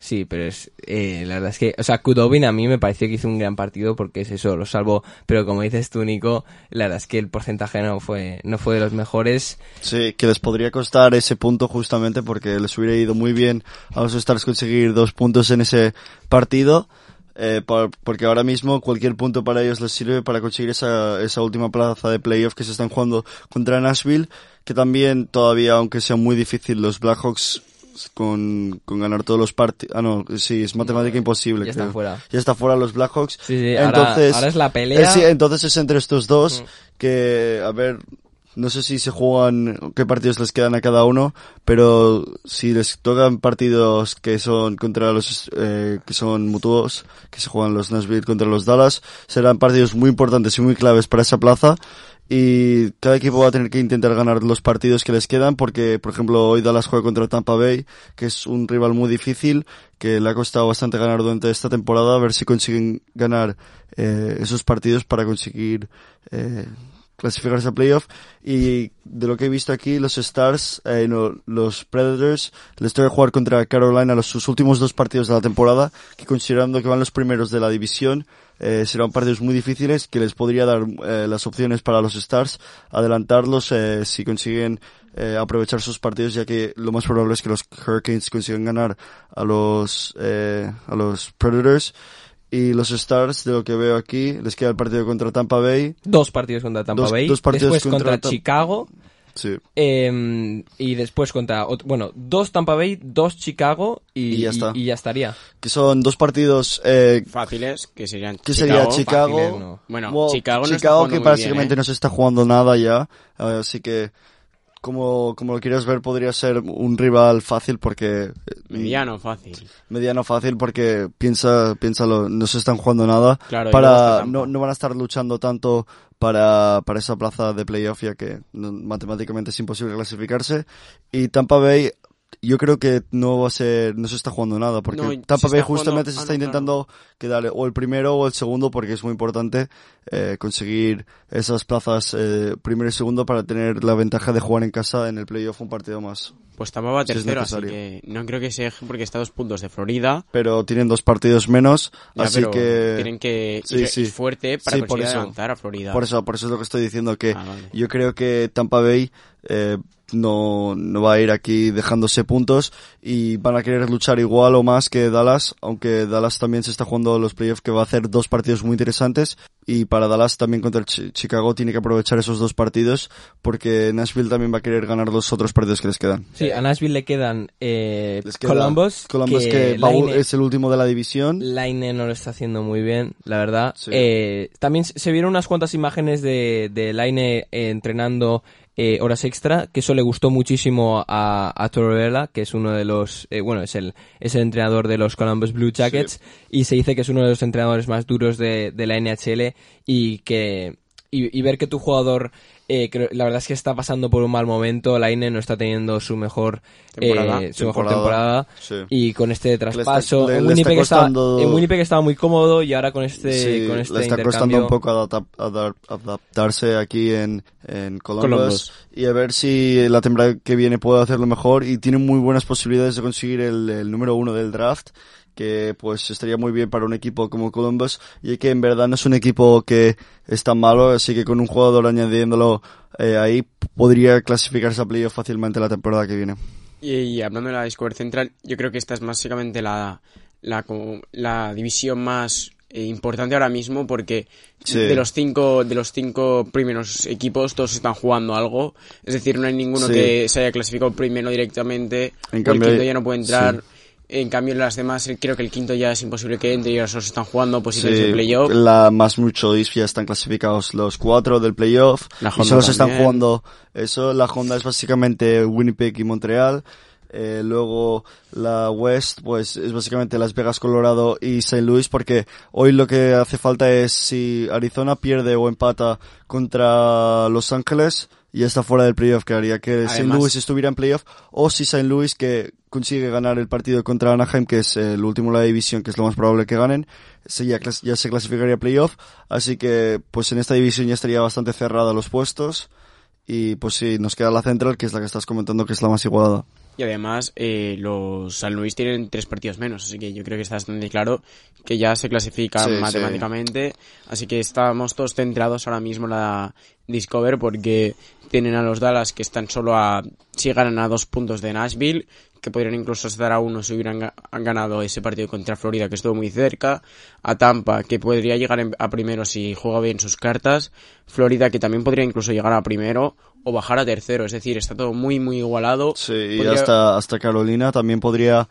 Sí, pero es eh, la verdad es que, o sea, Kudobin a mí me pareció que hizo un gran partido porque es eso, lo salvo, pero como dices tú, Nico, la verdad es que el porcentaje no fue no fue de los mejores. Sí, que les podría costar ese punto justamente porque les hubiera ido muy bien a los Stars conseguir dos puntos en ese partido. eh, por- porque ahora mismo cualquier punto para ellos les sirve para conseguir esa, esa última plaza de playoff que se están jugando contra Nashville, que también todavía, aunque sea muy difícil, los Blackhawks con, con ganar todos los partidos... Ah, no, sí, es matemática imposible. Ya creo. fuera. Ya está fuera los Blackhawks. Sí, sí, entonces, ahora es la pelea. Mm. eh, sí, entonces es entre estos dos que, a ver, no sé si se juegan, qué partidos les quedan a cada uno, pero si les tocan partidos que son contra los, eh, que son mutuos, que se juegan los Nashville contra los Dallas, serán partidos muy importantes y muy claves para esa plaza. Y cada equipo va a tener que intentar ganar los partidos que les quedan porque, por ejemplo, hoy Dallas juega contra Tampa Bay, que es un rival muy difícil, que le ha costado bastante ganar durante esta temporada, a ver si consiguen ganar eh, esos partidos para conseguir eh, clasificarse a playoff. Y de lo que he visto aquí, los Stars, eh, los Predators, les toca jugar contra Carolina los, sus últimos dos partidos de la temporada, que considerando que van los primeros de la división, eh, serán partidos muy difíciles que les podría dar eh, las opciones para los Stars adelantarlos eh, si consiguen eh, aprovechar sus partidos ya que lo más probable es que los Hurricanes consigan ganar a los eh, a los Predators. Y los Stars de lo que veo aquí les queda el partido contra Tampa Bay. Dos partidos contra Tampa Dos- Bay, dos partidos después contra, contra Chicago sí eh, y después contra, bueno, dos Tampa Bay, dos Chicago y, Y ya está. y ya estaría. que son dos partidos eh, Fáciles, que serían que sería Chicago fáciles, ¿no? Bueno, Well, Chicago no está Chicago que básicamente bien, ¿eh? no se está jugando nada ya así que como, como lo quieres ver podría ser un rival fácil porque eh, Mediano, fácil. mediano fácil porque piensa piénsalo no se están jugando nada Claro, y para Tampa. no, no van a estar luchando tanto para, para esa plaza de playoff ya que matemáticamente es imposible clasificarse. Y Tampa Bay yo creo que no va a ser no se está jugando nada porque No, Tampa Bay jugando- justamente se ah, está no, claro. intentando quedar o el primero o el segundo porque es muy importante eh, conseguir esas plazas eh, primero y segundo para tener la ventaja de jugar en casa en el playoff un partido más Pues Tampa va Si tercero, así que no creo que se deje porque está a dos puntos de Florida. pero tienen dos partidos menos Ya, así pero que tienen que Sí, ir, sí. fuerte para Sí, por conseguir eso. adelantar a Florida. Por eso, por eso es lo que estoy diciendo, que Ah, vale. yo creo que Tampa Bay eh, no, no va a ir aquí dejándose puntos y van a querer luchar igual o más que Dallas, aunque Dallas también se está jugando los playoffs que va a hacer dos partidos muy interesantes y para Dallas también contra el Chicago tiene que aprovechar esos dos partidos porque Nashville también va a querer ganar los otros partidos que les quedan. Sí, a Nashville le quedan eh, Les queda Columbus, Columbus que, Laine- es el último de la división. Laine no lo está haciendo muy bien, la verdad. Sí. Eh, también se vieron unas cuantas imágenes de, de Laine eh, entrenando eh, horas extra, que eso le gustó muchísimo a, a Tortorella, que es uno de los, eh, bueno, es el, es el entrenador de los Columbus Blue Jackets, y se dice que es uno de los entrenadores más duros de, de la NHL y que, y, y ver que tu jugador, eh, creo- la verdad es que está pasando por un mal momento, Laine no está teniendo su mejor, Temporada. eh, su mejor Temporada, sí. y con este traspaso, le- en, le está Winnipeg estaba, costando- en Winnipeg estaba muy cómodo y ahora con este, Sí, con este le está costando un poco adapta- adap- adaptarse aquí en, en Columbus, Columbus. y a ver si la temporada que viene puede hacerlo mejor y tiene muy buenas posibilidades de conseguir el, el número uno del draft que pues estaría muy bien para un equipo como Columbus y que en verdad no es un equipo que es tan malo así que con un jugador añadiéndolo eh, ahí podría clasificarse a playoff fácilmente la temporada que viene Y, y hablando de la Discord Central, yo creo que esta es básicamente la, la, la división más eh, importante ahora mismo porque Sí. de los cinco de los cinco primeros equipos todos están jugando algo es decir no hay ninguno Sí. que se haya clasificado primero directamente En el quinto ya no puede entrar sí. En cambio, en las demás, eh, creo que el quinto ya es imposible que entre y ahora solo se están jugando posiciones Sí, de playoff. la más mucho ya están clasificados los cuatro del playoff. La y solo se están jugando eso. La Honda es básicamente Winnipeg y Montreal. Eh, luego la West, pues es básicamente Las Vegas, Colorado y St. Louis, porque hoy lo que hace falta es si Arizona pierde o empata contra Los Ángeles, ya está fuera del playoff, que haría que St. Además- Louis estuviera en playoff, o si St. Louis que consigue ganar el partido contra Anaheim, que es el último de la división, que es lo más probable que ganen, se ya, se clasificaría a playoff, así que pues en esta división ya estaría bastante cerrada los puestos, y pues sí, nos queda la central, que es la que estás comentando, que es la más igualada. Y además, eh, los San Luis tienen tres partidos menos, así que yo creo que está bastante claro que ya se clasifican Sí, sí. matemáticamente. Así que estamos todos centrados ahora mismo en la Discover porque tienen a los Dallas que están solo a, si ganan a dos puntos de Nashville, que podrían incluso estar a uno si hubieran ga- han ganado ese partido contra Florida que estuvo muy cerca, a Tampa que podría llegar a primero si juega bien sus cartas, Florida que también podría incluso llegar a primero o bajar a tercero, es decir, está todo muy muy igualado. Sí, y hasta, hasta Carolina también podría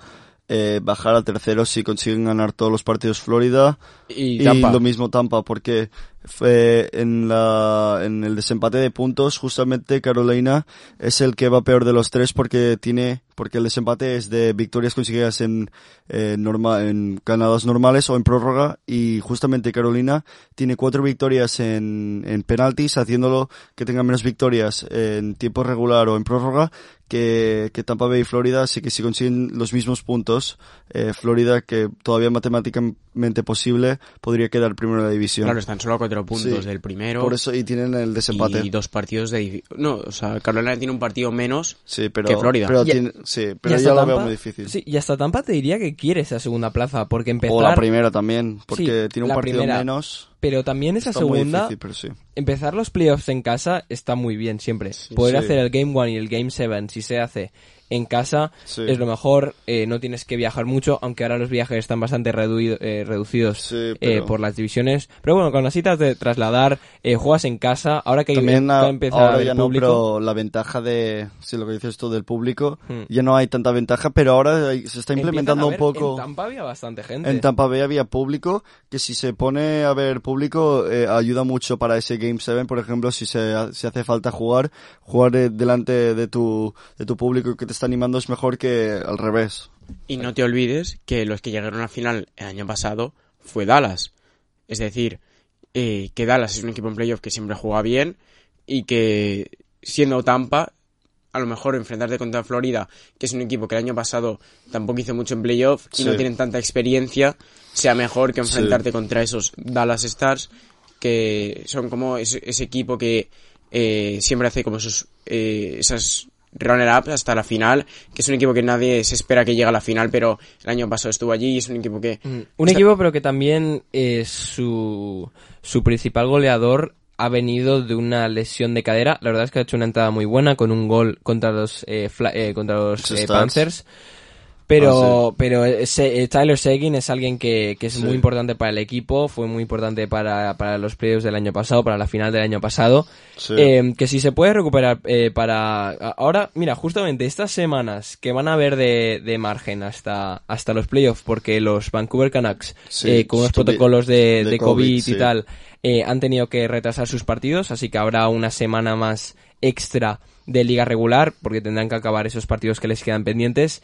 eh, bajar al tercero si consiguen ganar todos los partidos Florida. y lo mismo Tampa, porque en la en el desempate de puntos, justamente Carolina es el que va peor de los tres porque tiene porque el desempate es de victorias conseguidas en eh, norma, en ganadas normales o en prórroga y justamente Carolina tiene cuatro victorias en, en penaltis, haciéndolo que tenga menos victorias en tiempo regular o en prórroga que, que Tampa Bay y Florida, así que si consiguen los mismos puntos, eh, Florida, que todavía matemáticamente posible, podría quedar primero en la división. Claro, están solo a cuatro puntos Sí. del primero. Por eso, y tienen el desempate. Y dos partidos de... No, o sea, Carolina tiene un partido menos. Sí, pero, que Florida. pero, Y- tiene- sí, Y pero hasta ya lo Tampa- veo muy difícil. Sí, y hasta Tampa te diría que quiere esa segunda plaza, porque empezar... O la primera también, porque Sí, tiene un partido primera. menos. Pero también esa segunda, difícil, pero sí. empezar los playoffs en casa está muy bien siempre. Poder Sí. hacer el Game 1 y el Game 7, si se hace en casa, Sí. es lo mejor. eh, no tienes que viajar mucho, aunque ahora los viajes están bastante reduido- eh, reducidos Sí, eh, pero- por las divisiones. Pero bueno, con las citas de trasladar, eh, juegas en casa, ahora que También va a- a empezar a ahora ya no, público, pero la ventaja de, sí, lo que dices tú del público, Hmm. ya no hay tanta ventaja, pero ahora hay- se está implementando a un poco. En Tampa había bastante gente. En Tampa Bay había público, que si se pone a ver público, eh, ayuda mucho para ese Game 7, por ejemplo, si se si hace falta jugar, jugar eh, delante de tu, de tu público que te está animando es mejor que al revés. Y no te olvides que los que llegaron a la final el año pasado fue Dallas. Es decir, eh, que Dallas es un equipo en playoff que siempre juega bien y que siendo Tampa, a lo mejor enfrentarte contra Florida, que es un equipo que el año pasado tampoco hizo mucho en playoff y Sí. no tienen tanta experiencia, sea mejor que Sí. enfrentarte contra esos Dallas Stars que son como ese, ese equipo que eh, siempre hace como sus eh, esas runner-up hasta la final, que es un equipo que nadie se espera que llegue a la final, pero el año pasado estuvo allí y es un equipo que... Mm, Un está- equipo, pero que también eh, su, su principal goleador ha venido de una lesión de cadera. La verdad es que ha hecho una entrada muy buena con un gol contra los, eh, Fla- eh, contra los eh. Panthers. Pero, Ah, pero ese- eh, Tyler Seguin es alguien que, que es Sí. muy importante para el equipo, fue muy importante para, para los playoffs del año pasado, para la final del año pasado. Sí. Eh, que si se puede recuperar eh, para... Ahora, mira, justamente estas semanas que van a haber de, de margen hasta, hasta los playoffs, porque los Vancouver Canucks, eh, con estuvi- protocolos de, de de COVID, COVID, y tal, eh, han tenido que retrasar sus partidos, así que habrá una semana más extra de liga regular, porque tendrán que acabar esos partidos que les quedan pendientes.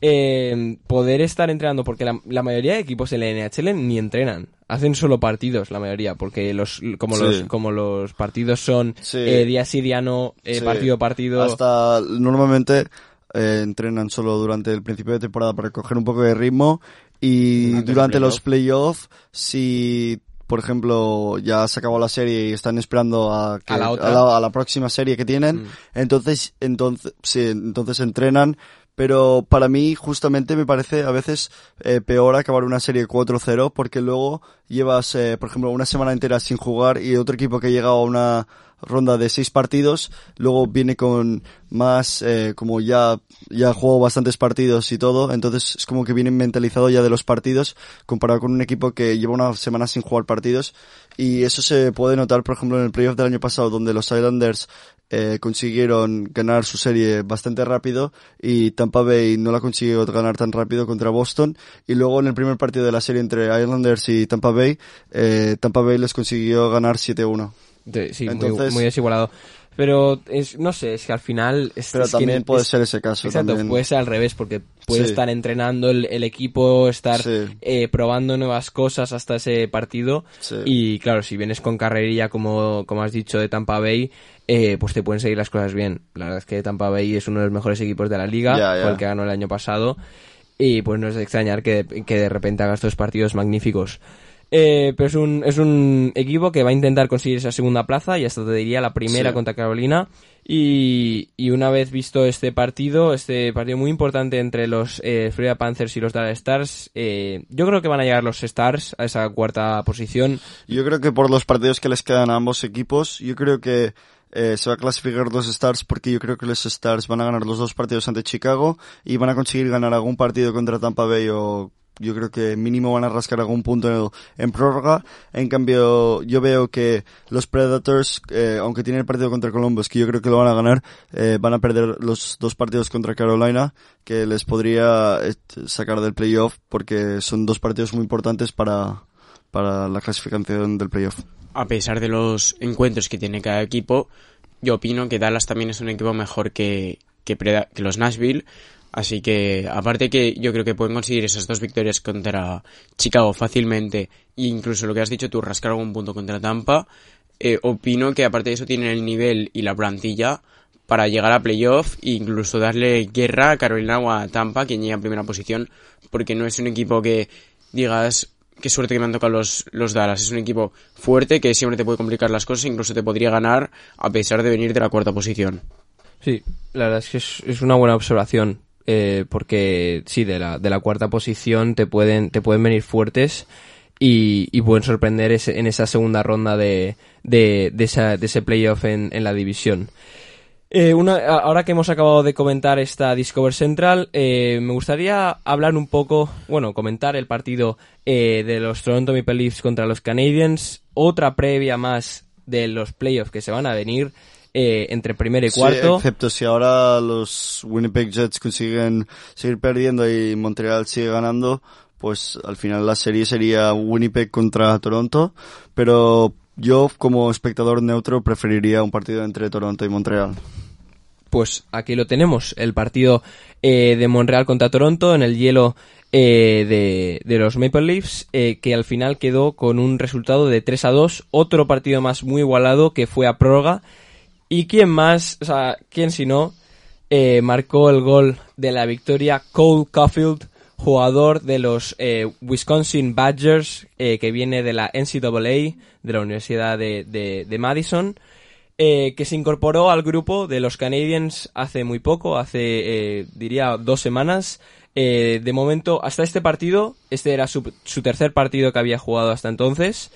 Eh, poder estar entrenando, porque la, la mayoría de equipos en la NHL ni entrenan, hacen solo partidos, la mayoría, porque los como Sí. los como los partidos son Sí. eh, día sí, día no, eh, Sí. partido partido. Hasta normalmente eh, entrenan solo durante el principio de temporada para coger un poco de ritmo y durante los playoff. playoffs, si por ejemplo ya se acabó la serie y están esperando a, que- A la otra. la, a la próxima serie que tienen, Mm. entonces entonces sí, entonces entrenan. Pero para mí, justamente, me parece a veces eh, peor acabar una serie 4-0 porque luego llevas, eh, por ejemplo, una semana entera sin jugar y otro equipo que llega a una ronda de seis partidos, luego viene con más, eh, como ya, ya juego bastantes partidos y todo, entonces es como que viene mentalizado ya de los partidos comparado con un equipo que lleva una semana sin jugar partidos. Y eso se puede notar, por ejemplo, en el playoff del año pasado donde los Islanders eh, consiguieron ganar su serie bastante rápido y Tampa Bay no la consiguió ganar tan rápido contra Boston. Y luego en el primer partido de la serie entre Islanders y Tampa Bay, eh, Tampa Bay les consiguió ganar 7-1. De- sí, muy- Entonces- muy, desigualado. Pero es, no sé, es que al final... Es, Pero es que también puede es- ser ese caso. Exacto, también. puede ser al revés, porque puede Sí. estar entrenando el, el equipo, estar Sí. eh, probando nuevas cosas hasta ese partido. Sí. Y claro, si vienes con carrerilla, como, como has dicho, de Tampa Bay, eh, pues te pueden seguir las cosas bien. La verdad es que Tampa Bay es uno de los mejores equipos de la liga, fue el que ganó el año pasado. Y pues no es de extrañar que, que de repente haga estos partidos magníficos. Eh, pero es un, es un equipo que va a intentar conseguir esa segunda plaza y hasta te diría la primera Sí. contra Carolina. Y, y una vez visto este partido, este partido muy importante entre los eh, Florida Panthers y los Dallas Stars, eh, yo creo que van a llegar los Stars a esa cuarta posición. Yo creo que por los partidos que les quedan a ambos equipos, yo creo que eh, se va a clasificar los Stars porque yo creo que los Stars van a ganar los dos partidos ante Chicago y van a conseguir ganar algún partido contra Tampa Bay o yo creo que mínimo van a rascar algún punto en, prórroga. En cambio, yo veo que los Predators, eh, aunque tienen el partido contra Columbus, que yo creo que lo van a ganar, eh, van a perder los dos partidos contra Carolina, que les podría eh, sacar del playoff porque son dos partidos muy importantes para, para la clasificación del playoff. A pesar de los encuentros que tiene cada equipo, yo opino que Dallas también es un equipo mejor que, que, los Nashville. Así que, aparte que yo creo que pueden conseguir esas dos victorias contra Chicago fácilmente, e incluso lo que has dicho tú, rascar algún punto contra Tampa, eh, opino que aparte de eso tienen el nivel y la plantilla para llegar a playoff e incluso darle guerra a Carolina o a Tampa, quien llega en primera posición, porque no es un equipo que digas qué suerte que me han tocado los, los Dallas. Es un equipo fuerte que siempre te puede complicar las cosas, incluso te podría ganar a pesar de venir de la cuarta posición. Sí, la verdad es que es, una buena observación. eh, porque sí, de la, de la cuarta posición te pueden, te pueden venir fuertes y, y pueden sorprender ese- en esa segunda ronda de, de, de, esa- de ese playoff en, en la división. Eh, una, ahora que hemos acabado de comentar esta Discover Central, eh, me gustaría hablar un poco, bueno, comentar el partido eh, de los Toronto Maple Leafs contra los Canadiens, otra previa más de los playoffs que se van a venir eh, entre primero y Sí, cuarto. excepto si ahora los Winnipeg Jets consiguen seguir perdiendo y Montreal sigue ganando, pues al final la serie sería Winnipeg contra Toronto, pero yo como espectador neutro preferiría un partido entre Toronto y Montreal. pues aquí lo tenemos, el partido eh, de Montreal contra Toronto en el hielo eh, de, de los Maple Leafs, eh, que al final quedó con un resultado de 3 a 2, otro partido más muy igualado que fue a prórroga. ¿Y quién más, o sea, quién si no, marcó el gol de la victoria? Cole Caulfield, jugador de los eh, Wisconsin Badgers, eh, que viene de la NCAA, de la Universidad de, de- de Madison, eh, que se incorporó al grupo de los Canadiens hace muy poco, hace, diría, dos semanas. De momento, hasta este partido, este era su, su tercer partido que había jugado hasta entonces,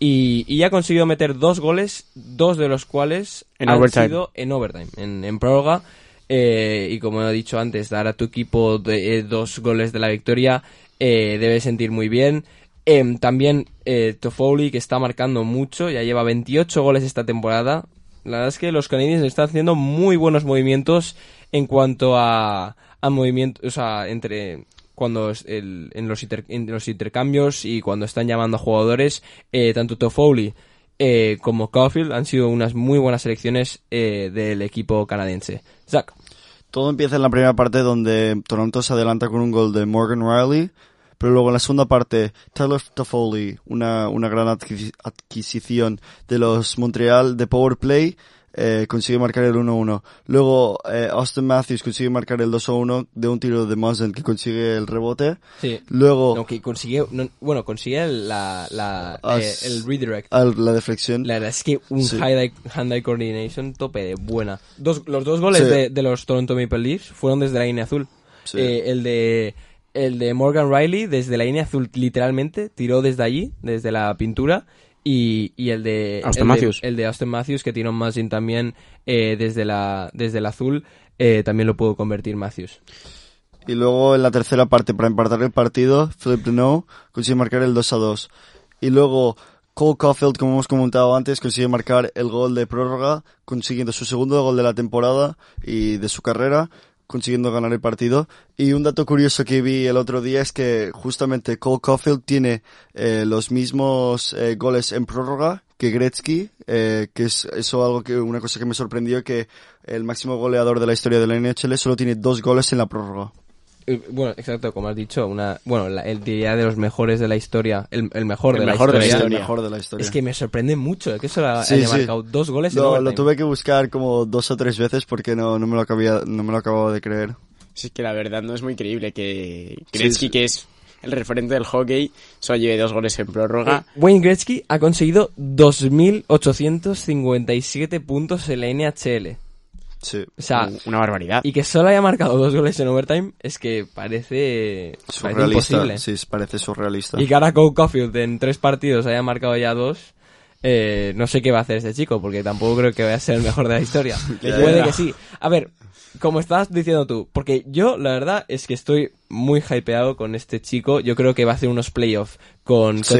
y, y ha conseguido meter dos goles, dos de los cuales En han overtime. sido en overtime, en, en prórroga. Eh, y como he dicho antes, dar a tu equipo de- eh, dos goles de la victoria eh, debe sentir muy bien. Em, también eh, Toffoli, que está marcando mucho, ya lleva 28 goles esta temporada. La verdad es que los Canadiens están haciendo muy buenos movimientos en cuanto a, a movimientos, o sea, entre cuando el- en, los en los intercambios y cuando están llamando a jugadores, eh, tanto Toffoli eh, como Caulfield han sido unas muy buenas selecciones eh, del equipo canadiense. Zach. Todo empieza en la primera parte donde Toronto se adelanta con un gol de Morgan Riley, pero luego en la segunda parte Tyler Toffoli, una, una gran adquisi- adquisición de los Montreal de Power Play, eh, consigue marcar el 1-1. Luego eh, Austin Matthews consigue marcar el 2-1 de un tiro de Muzzin que consigue el rebote. Sí. Luego No, que consigue, no, bueno, consigue el- la, la, Ah, eh, el redirect. a la deflexión. La verdad es que un Sí. hand-eye hand-eye coordination tope de buena. Dos, los dos goles Sí. de, de los Toronto Maple Leafs fueron desde la línea azul. Sí. Eh, el de el de Morgan Riley desde la línea azul literalmente tiró desde allí, desde la pintura. Y, y el de Austin el de- Matthews. el de Austin Matthews que tiró Muzzin también eh, desde la desde el azul eh, también lo pudo convertir Matthews. Y luego en la tercera parte, para empatar el partido, Philip Deneau consigue marcar el 2 a 2. Y luego, Cole Caulfield, como hemos comentado antes, consigue marcar el gol de prórroga, consiguiendo su segundo gol de la temporada y de su carrera, consiguiendo ganar el partido. Y un dato curioso que vi el otro día es que justamente Cole Caulfield tiene eh, los mismos eh, goles en prórroga que Gretzky, eh, que es eso algo que una cosa que me sorprendió que el máximo goleador de la historia de la NHL solo tiene dos goles en la prórroga. Eh, Bueno, exacto, como has dicho, una, bueno, la- el día de los mejores de la historia, el, el mejor, El de, mejor la de la historia. el mejor de la historia. Es que me sorprende mucho que solo Sí, haya sí. marcado dos goles en lo, tuve que buscar como dos o tres veces porque no, no me lo acabía, no me lo acababa de creer. Sí, es que la verdad no es muy creíble que Sí, Gretzky, sí. que es el referente del hockey, solo lleve dos goles en prórroga. Wayne Gretzky ha conseguido 2.857 puntos en la NHL. Sí. O sea, una barbaridad. y que solo haya marcado dos goles en overtime es que parece, imposible. Sí, parece surrealista. Y que ahora Cole Caulfield en tres partidos haya marcado ya dos, eh, no sé qué va a hacer este chico, porque tampoco creo que vaya a ser el mejor de la historia. *laughs* Puede que sí. A ver, como estás diciendo tú, porque yo la verdad es que estoy muy hypeado con este chico. Yo creo que va a hacer unos playoffs con Sí.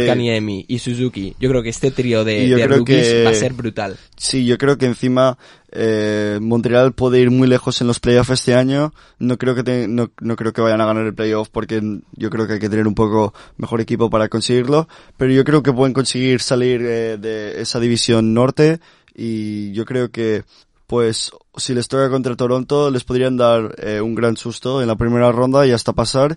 Y Suzuki. Yo creo que este trío de, de rookies que- va a ser brutal. Sí, yo creo que encima eh, Montreal puede ir muy lejos en los playoffs este año. No creo que te- no, no creo que vayan a ganar el playoff porque yo creo que hay que tener un poco mejor equipo para conseguirlo. Pero yo creo que pueden conseguir salir eh, de esa división norte y yo creo que pues si les toca contra Toronto les podrían dar eh, un gran susto en la primera ronda y hasta pasar.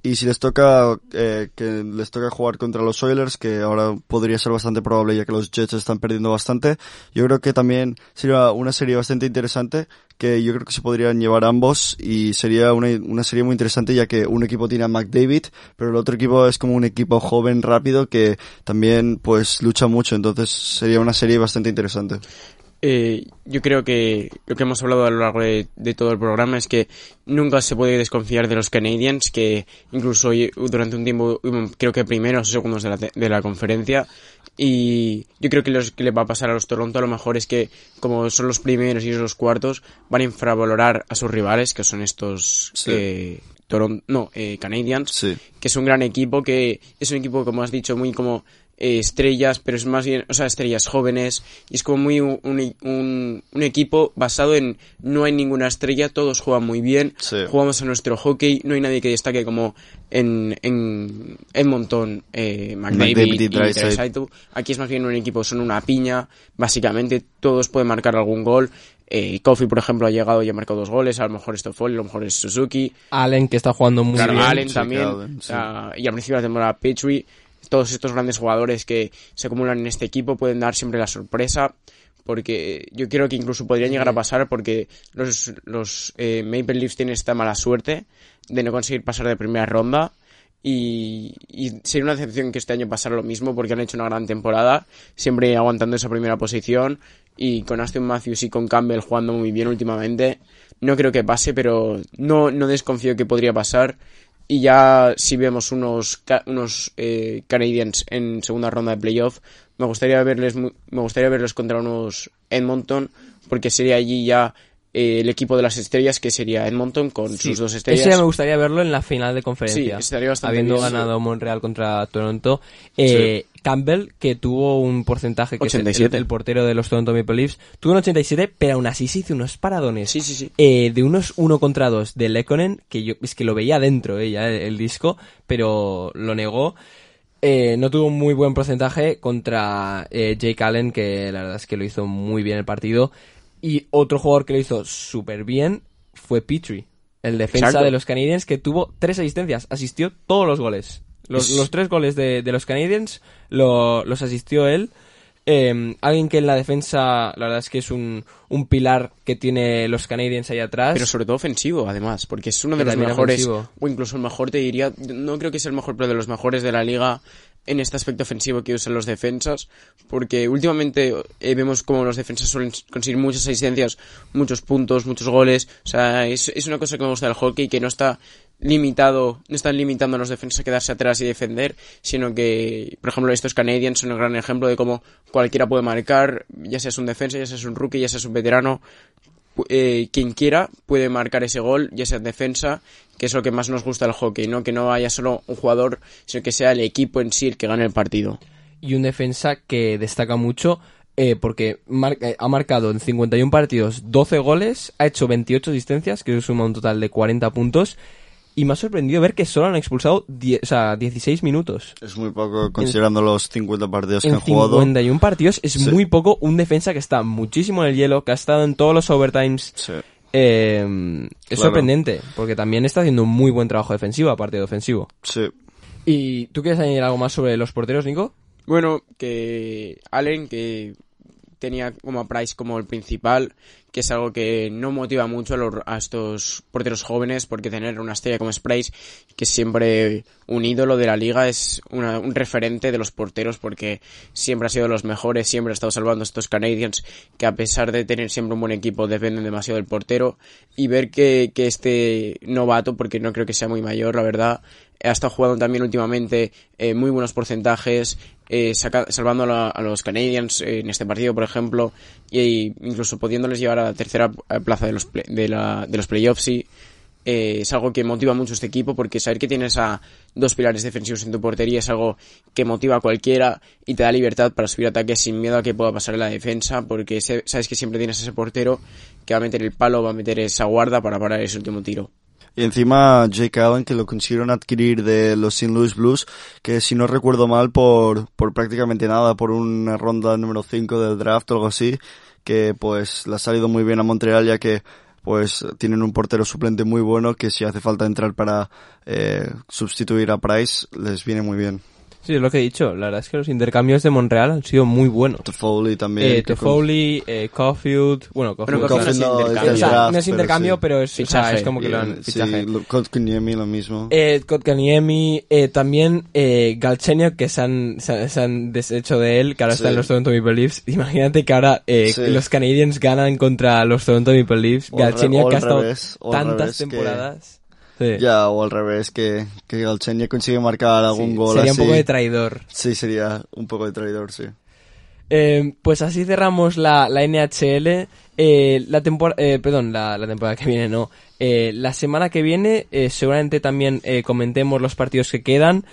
Y si les toca eh, que les toca jugar contra los Oilers, que ahora podría ser bastante probable ya que los Jets están perdiendo bastante, yo creo que también sería una serie bastante interesante que yo creo que se podrían llevar ambos y sería una, una serie muy interesante ya que un equipo tiene a McDavid, pero el otro equipo es como un equipo joven, rápido que también pues lucha mucho, entonces sería una serie bastante interesante. Eh, yo creo que lo que hemos hablado a lo largo de, de todo el programa es que nunca se puede desconfiar de los Canadiens, que incluso durante un tiempo creo que primeros o segundos de la, de la conferencia. Y yo creo que lo que le va a pasar a los Toronto a lo mejor es que, como son los primeros y los cuartos, van a infravalorar a sus rivales, que son estos Sí. eh, Toron- no, eh, Canadiens Sí. que es un gran equipo, que es un equipo, como has dicho, muy como eh, estrellas, pero es más bien, o sea, estrellas jóvenes, y es como muy un, un, equipo basado en no hay ninguna estrella, todos juegan muy bien, Sí. jugamos a nuestro hockey, no hay nadie que destaque como en, en Edmonton, eh, McDavid, y. Aquí es más bien un equipo, son una piña, básicamente todos pueden marcar algún gol. Eh, Kofi, por ejemplo, ha llegado y ha marcado dos goles, a lo mejor es Toffoli, a lo mejor es Suzuki. Allen, que está jugando muy Claro, bien. Allen sí, también. Allen, sí. y al principio de la temporada Petrie. Todos estos grandes jugadores que se acumulan en este equipo pueden dar siempre la sorpresa. Porque yo creo que incluso podrían llegar a pasar porque los, los eh, Maple Leafs tienen esta mala suerte de no conseguir pasar de primera ronda. Y, y sería una decepción que este año pasara lo mismo porque han hecho una gran temporada, siempre aguantando esa primera posición y con Aston Matthews y con Campbell jugando muy bien últimamente. No creo que pase, pero no, no desconfío que podría pasar. Y ya si vemos unos, unos eh, Canadiens en segunda ronda de playoff, me gustaría verles me gustaría verlos contra unos Edmonton, porque sería allí ya eh, el equipo de las estrellas, que sería Edmonton con Sí. sus dos estrellas. Ese me gustaría verlo en la final de conferencia. Sí, estaría bastante Habiendo bien. ganado Montreal contra Toronto. Eh, Campbell, que tuvo un porcentaje que es el- 87. El, el portero de los Toronto Maple Leafs, tuvo un 87, pero aún así se hizo unos paradones. Sí, sí, sí. Eh, de unos 1 contra 2 de Lekonen, que yo es que lo veía dentro eh, ya el, el disco, pero lo negó. Eh, no tuvo un muy buen porcentaje contra Jake Allen, que la verdad es que lo hizo muy bien el partido. Y otro jugador que lo hizo súper bien fue Petrie, el defensa Exacto. de los Canadiens, que tuvo tres asistencias, asistió todos los goles. Los, los tres goles de, de los Canadiens lo- los asistió él. Eh, alguien que en la defensa, la verdad es que es un, un pilar que tiene los Canadiens ahí atrás. Pero sobre todo ofensivo, además, porque es uno de los mejores, ofensivo. o incluso el mejor, te diría, no creo que sea el mejor, pero de los mejores de la liga en este aspecto ofensivo que usan los defensas, porque últimamente eh, vemos como los defensas suelen conseguir muchas asistencias, muchos puntos, muchos goles, o sea, es, es una cosa que me gusta del hockey, que no está limitado, no están limitando a los defensas a quedarse atrás y defender, sino que, por ejemplo, estos Canadiens son un gran ejemplo de cómo cualquiera puede marcar, ya seas un defensa, ya seas un rookie, ya seas un veterano, eh, quien quiera puede marcar ese gol, ya sea en defensa, que es lo que más nos gusta del hockey, ¿no? Que no haya solo un jugador, sino que sea el equipo en sí el que gane el partido. y un defensa que destaca mucho eh, porque eh, ha marcado en 51 partidos 12 goles, ha hecho 28 asistencias, que suma un total de 40 puntos, y me ha sorprendido ver que solo han expulsado die- o sea, 16 minutos. Es muy poco considerando los 50 partidos que En han jugado. 51 partidos es Sí. muy poco un defensa que está muchísimo en el hielo, que ha estado en todos los overtimes. Sí. Eh, es Claro. sorprendente, porque también está haciendo un muy buen trabajo defensivo, aparte de ofensivo. Sí. ¿Y tú quieres añadir algo más sobre los porteros, Nico? Bueno, que Allen, que tenía como a Price como el principal, que es algo que no motiva mucho a, los- a estos porteros jóvenes, porque tener una estrella como es Price, que siempre un ídolo de la liga, es una- un referente de los porteros, porque siempre ha sido de los mejores, siempre ha estado salvando a estos Canadiens, que a pesar de tener siempre un buen equipo, dependen demasiado del portero, y ver que, que este novato, porque no creo que sea muy mayor, la verdad, ha estado jugando también últimamente eh, muy buenos porcentajes, eh, saca- salvando a, a los Canadiens eh, en este partido, por ejemplo, y incluso pudiéndoles llevar a la tercera eh, plaza de los, play- de la- de los playoffs. sí. Eh, es algo que motiva mucho a este equipo porque saber que tienes a dos pilares defensivos en tu portería es algo que motiva a cualquiera y te da libertad para subir ataques sin miedo a que pueda pasar en la defensa porque sabes que siempre tienes ese portero que va a meter el palo, va a meter esa guarda para parar ese último tiro. Y encima Jake Allen, que lo consiguieron adquirir de los St. Louis Blues, que si no recuerdo mal, por, por prácticamente nada, por una ronda número 5 del draft o algo así, que pues le ha salido muy bien a Montreal, ya que pues tienen un portero suplente muy bueno, que si hace falta entrar para eh, sustituir a Price, les viene muy bien. Sí, es lo que he dicho. La verdad es que los intercambios de Montreal han sido muy buenos. Toffoli también. Eh, Toffoli, eh, Caulfield, bueno, Caulfield, Bueno, Caulfield no, no es intercambio. o sea, draft, no es pero intercambio, sí. pero es, o sea, Fichaje. es como que lo han Eh, fichaje. Sí, lo- Kotkaniemi lo mismo. Eh, Kotkaniemi, eh, también eh, Galchenyuk, que se han, se, se han deshecho de él, que ahora Sí. está en los Toronto Maple Leafs. *laughs* Imagínate que ahora eh, Sí. los Canadiens ganan contra los Toronto Maple Leafs. Galchenyuk que ha estado tantas revés que- temporadas. Sí. Ya, o al revés, que, que Galchenyuk consigue marcar algún Sí, gol Sería así. un poco de traidor. Sí, sería un poco de traidor, sí. Eh, pues así cerramos la, la NHL. Eh, la temporada, perdón, la, la temporada que viene no. Eh, la semana que viene eh, seguramente también eh, comentemos los partidos que quedan.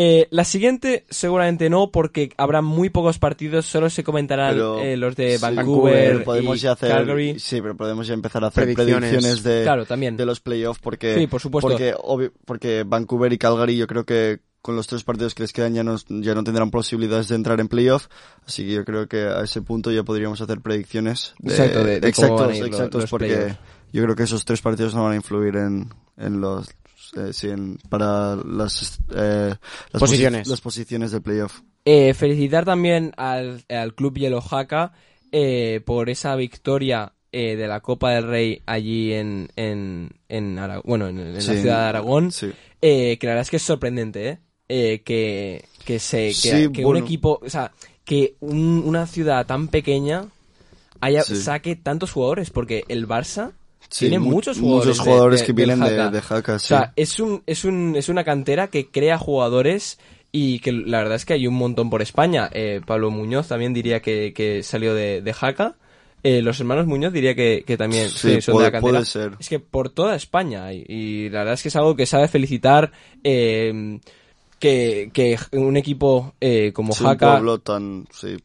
Eh, la siguiente seguramente no, porque habrá muy pocos partidos, solo se comentarán Pero- eh, los de sí, Vancouver, podemos y ya hacer, Calgary. Sí, pero podemos ya empezar a hacer Predicciones. predicciones, de, Claro, también. de los playoffs porque, Sí, por supuesto. porque, porque Vancouver y Calgary yo creo que con los tres partidos que les quedan ya no, ya no tendrán posibilidades de entrar en playoff, así que yo creo que a ese punto ya podríamos hacer predicciones. De, Exacto, de- de exactos, exactos, los porque playoffs. yo creo que esos tres partidos no van a influir en, en los eh, sí, en- para las, eh, las posi- Posiciones. las posiciones de playoff. Eh, felicitar también al, al Club Hielo Jaca eh, por esa victoria eh, de la Copa del Rey allí en, en, en bueno, en, en Sí, la ciudad de Aragón. Sí. Eh, que la verdad es que es sorprendente, ¿eh? Eh, que, que se que, Sí, que un bueno. equipo, o sea, que un- una ciudad tan pequeña haya Sí. saque tantos jugadores, porque el Barça Sí, tiene mu- muchos jugadores, muchos jugadores de- que vienen de, de Jaca, O sí. sea, es un, es un, es una cantera que crea jugadores y que la verdad es que hay un montón por España. Eh, Pablo Muñoz también diría que, que salió de, de Jaca. Eh, los hermanos Muñoz diría que, que también Sí, sí, son puede- de la cantera. puede ser. Es que por toda España hay, y la verdad es que es algo que sabe felicitar eh, que, que un equipo eh, como Sí, un Jaca pueblo tan, sí,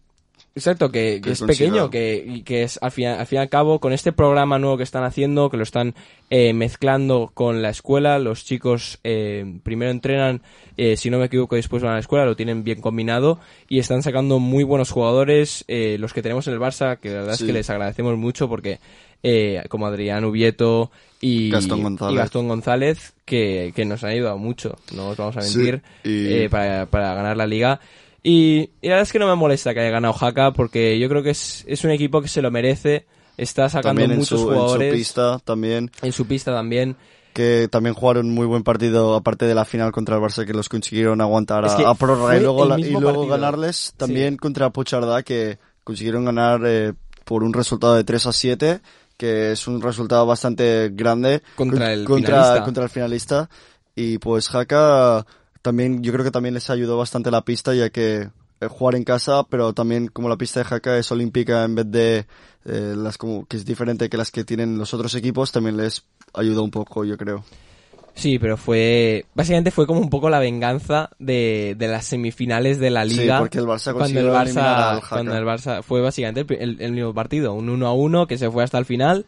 Exacto, que, que es pequeño, que, que es al fin, al fin y al cabo con este programa nuevo que están haciendo, que lo están eh, mezclando con la escuela, los chicos eh, primero entrenan, eh, si no me equivoco, después van a la escuela, lo tienen bien combinado y están sacando muy buenos jugadores, eh, los que tenemos en el Barça, que la verdad Sí. es que les agradecemos mucho porque eh, como Adrián Ubieto y Gastón González. y Gastón González, que, que nos han ayudado mucho, no os vamos a Sí, mentir, y- eh, para, para ganar la liga. Y, y la verdad es que no me molesta que haya ganado Jaca porque yo creo que es, es un equipo que se lo merece. Está sacando también muchos su, en su jugadores pista también, en su pista también. que también jugaron muy buen partido aparte de la final contra el Barça que los consiguieron aguantar a, Es que a prórroga y luego, la- y luego partido. ganarles también contra Pochardá que consiguieron ganar eh, por un resultado de 3 a 7 que es un resultado bastante grande Contra con- el contra, finalista. contra el finalista y pues Jaca también yo creo que también les ayudó bastante la pista ya que eh, jugar en casa pero también como la pista de Jaca es olímpica en vez de eh, las como que es diferente que las que tienen los otros equipos también les ayuda un poco yo creo Sí, pero fue. Básicamente fue como un poco la venganza de, de las semifinales de la Sí, liga. porque el Barça cuando el Barça, al cuando el Barça fue básicamente el, el mismo partido, un 1 a 1 que se fue hasta el final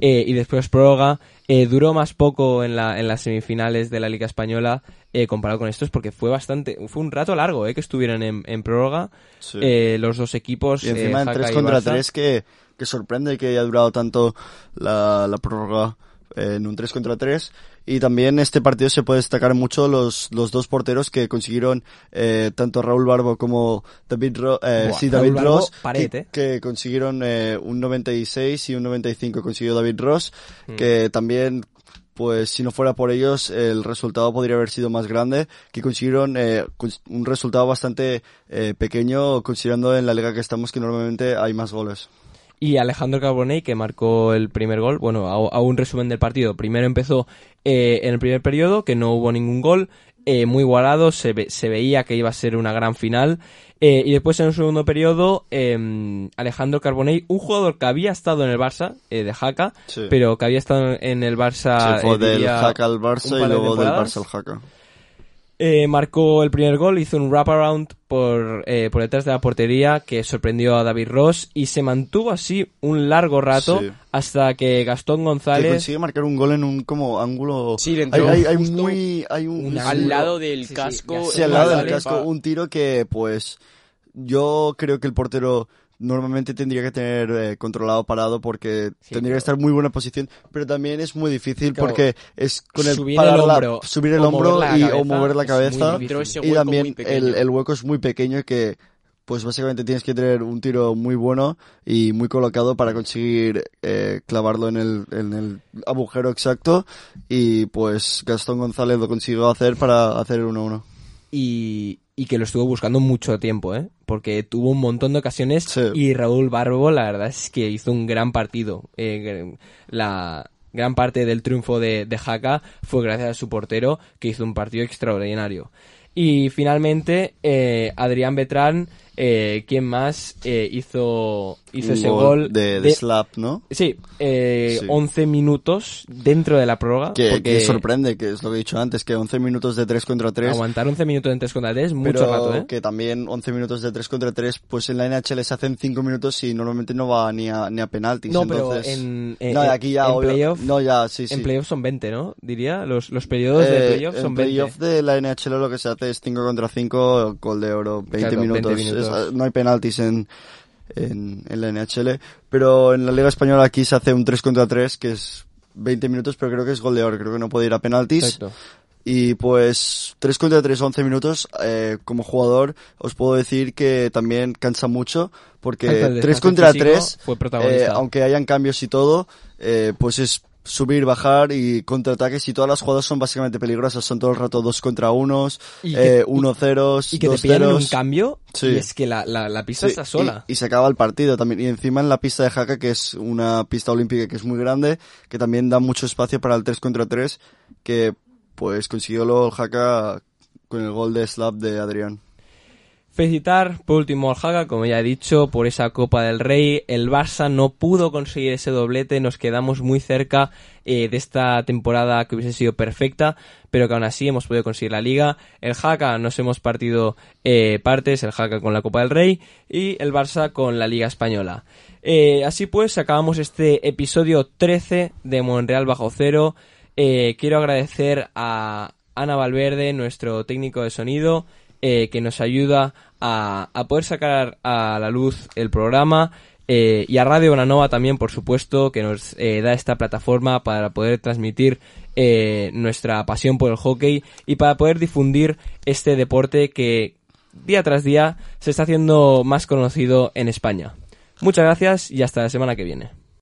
eh, y después prórroga. Eh, duró más poco en, la, en las semifinales de la Liga Española eh, comparado con estos porque fue bastante. Fue un rato largo eh, que estuvieron en, en prórroga Sí. eh, los dos equipos. Y encima eh, en Jaca 3 y contra Barça. 3 que, que sorprende que haya durado tanto la, la prórroga en un 3 contra 3. Y también este partido se puede destacar mucho los, los dos porteros que consiguieron eh, tanto Raúl Barbo como David, Ro eh, Buah, sí, Raúl David Barbo, Ross pared, que, eh. que consiguieron eh, un 96 y un 95 consiguió David Ross Mm. que también pues si no fuera por ellos el resultado podría haber sido más grande que consiguieron eh, un resultado bastante eh, pequeño considerando en la liga que estamos que normalmente hay más goles y Alejandro Carbonell que marcó el primer gol. Bueno, a, a un resumen del partido. Primero empezó eh, en el primer periodo, que no hubo ningún gol, eh, muy igualado, se, ve- se veía que iba a ser una gran final. Eh, y después en el segundo periodo, eh, Alejandro Carbonell, un jugador que había estado en el Barça, eh, de Jaca, Sí. pero que había estado en el Barça. Se fue eh, del diría, Jaca al Barça y de luego del. Barça al Jaca. Eh, marcó el primer gol, hizo un wraparound por, eh, por detrás de la portería que sorprendió a David Ross y se mantuvo así un largo rato Sí. hasta que Gastón Que González... consigue marcar un gol en un como ángulo. Sí, le hay, entró hay, hay muy, hay un, sí, al lado del sí, casco. Sí, al lado del casco, un tiro que, pues, yo creo que el portero normalmente tendría que tener eh, controlado parado porque Sí, tendría que estar muy buena posición, pero también es muy difícil Claro, porque es con el subir parar el la- hombro subir el hombro y, cabeza o mover la cabeza y también el, el hueco es muy pequeño que pues básicamente tienes que tener un tiro muy bueno y muy colocado para conseguir eh, clavarlo en el, en el agujero exacto y pues Gastón González lo consiguió hacer para hacer el 1-1. y, y que lo estuvo buscando mucho tiempo, ¿eh? Porque tuvo un montón de ocasiones Sí. y Raúl Barbo, la verdad es que hizo un gran partido. Eh, la gran parte del triunfo de, de Jaca fue gracias a su portero, que hizo un partido extraordinario. Y finalmente, eh, Adrián Betrán, eh, quien más eh, hizo, hizo ese gol, de, de slap, ¿no? Sí, eh, Sí. 11 minutos dentro de la prórroga. Que, que sorprende, que es lo que he dicho antes, que 11 minutos de 3 contra 3. Aguantar 11 minutos en 3 contra 3 mucho pero rato, ¿eh? que también 11 minutos de 3 contra 3, pues en la NHL se hacen 5 minutos y normalmente no va ni a, ni a penaltis. No, pero entonces... en, en, no, aquí ya, en obvio- playoff, No, ya, sí, sí. en playoff son 20, ¿no? Diría, los, los periodos de Eh, playoff en son 20. playoff de la NHL lo que se hace es 5 contra 5, gol de oro, 20 Claro, 20 minutos. minutos. No hay penaltis en, en, en la NHL, pero en la Liga Española aquí se hace un 3 contra 3, que es 20 minutos, pero creo que es gol de oro, creo que no puede ir a penaltis. Exacto. Y pues 3 contra 3, 11 minutos, eh, como jugador os puedo decir que también cansa mucho, porque Exacto, el 3 descanso contra físico 3, fue protagonista. eh, aunque hayan cambios y todo, eh, pues es subir, bajar y contraataques y todas las jugadas son básicamente peligrosas, son todo el rato 2 contra 1, Y que- eh, 1 0 Y que te 2 pillan en un 0 cambio Sí. y es que la, la, la pista Sí, está sola. Y, y se acaba el partido también. Y encima en la pista de Jaca, que es una pista olímpica que es muy grande, que también da mucho espacio para el 3 contra 3, que pues consiguió luego el Jaca con el gol de slap de Adrián. Felicitar por último al Jaga, como ya he dicho, por esa Copa del Rey. El Barça no pudo conseguir ese doblete, nos quedamos muy cerca eh, de esta temporada que hubiese sido perfecta, pero que aún así hemos podido conseguir la Liga. El Jaca nos hemos partido eh, partes, el Jaca con la Copa del Rey y el Barça con la Liga Española. Eh, así pues, acabamos este episodio 13 de Monreal Bajo Cero. Quiero agradecer a Ana Valverde, nuestro técnico de sonido, que nos ayuda a, poder sacar a la luz el programa. eh, y a Radio Bonanova también, por supuesto, que nos eh, da esta plataforma para poder transmitir eh, nuestra pasión por el hockey y para poder difundir este deporte que día tras día se está haciendo más conocido en España. Muchas gracias y hasta la semana que viene.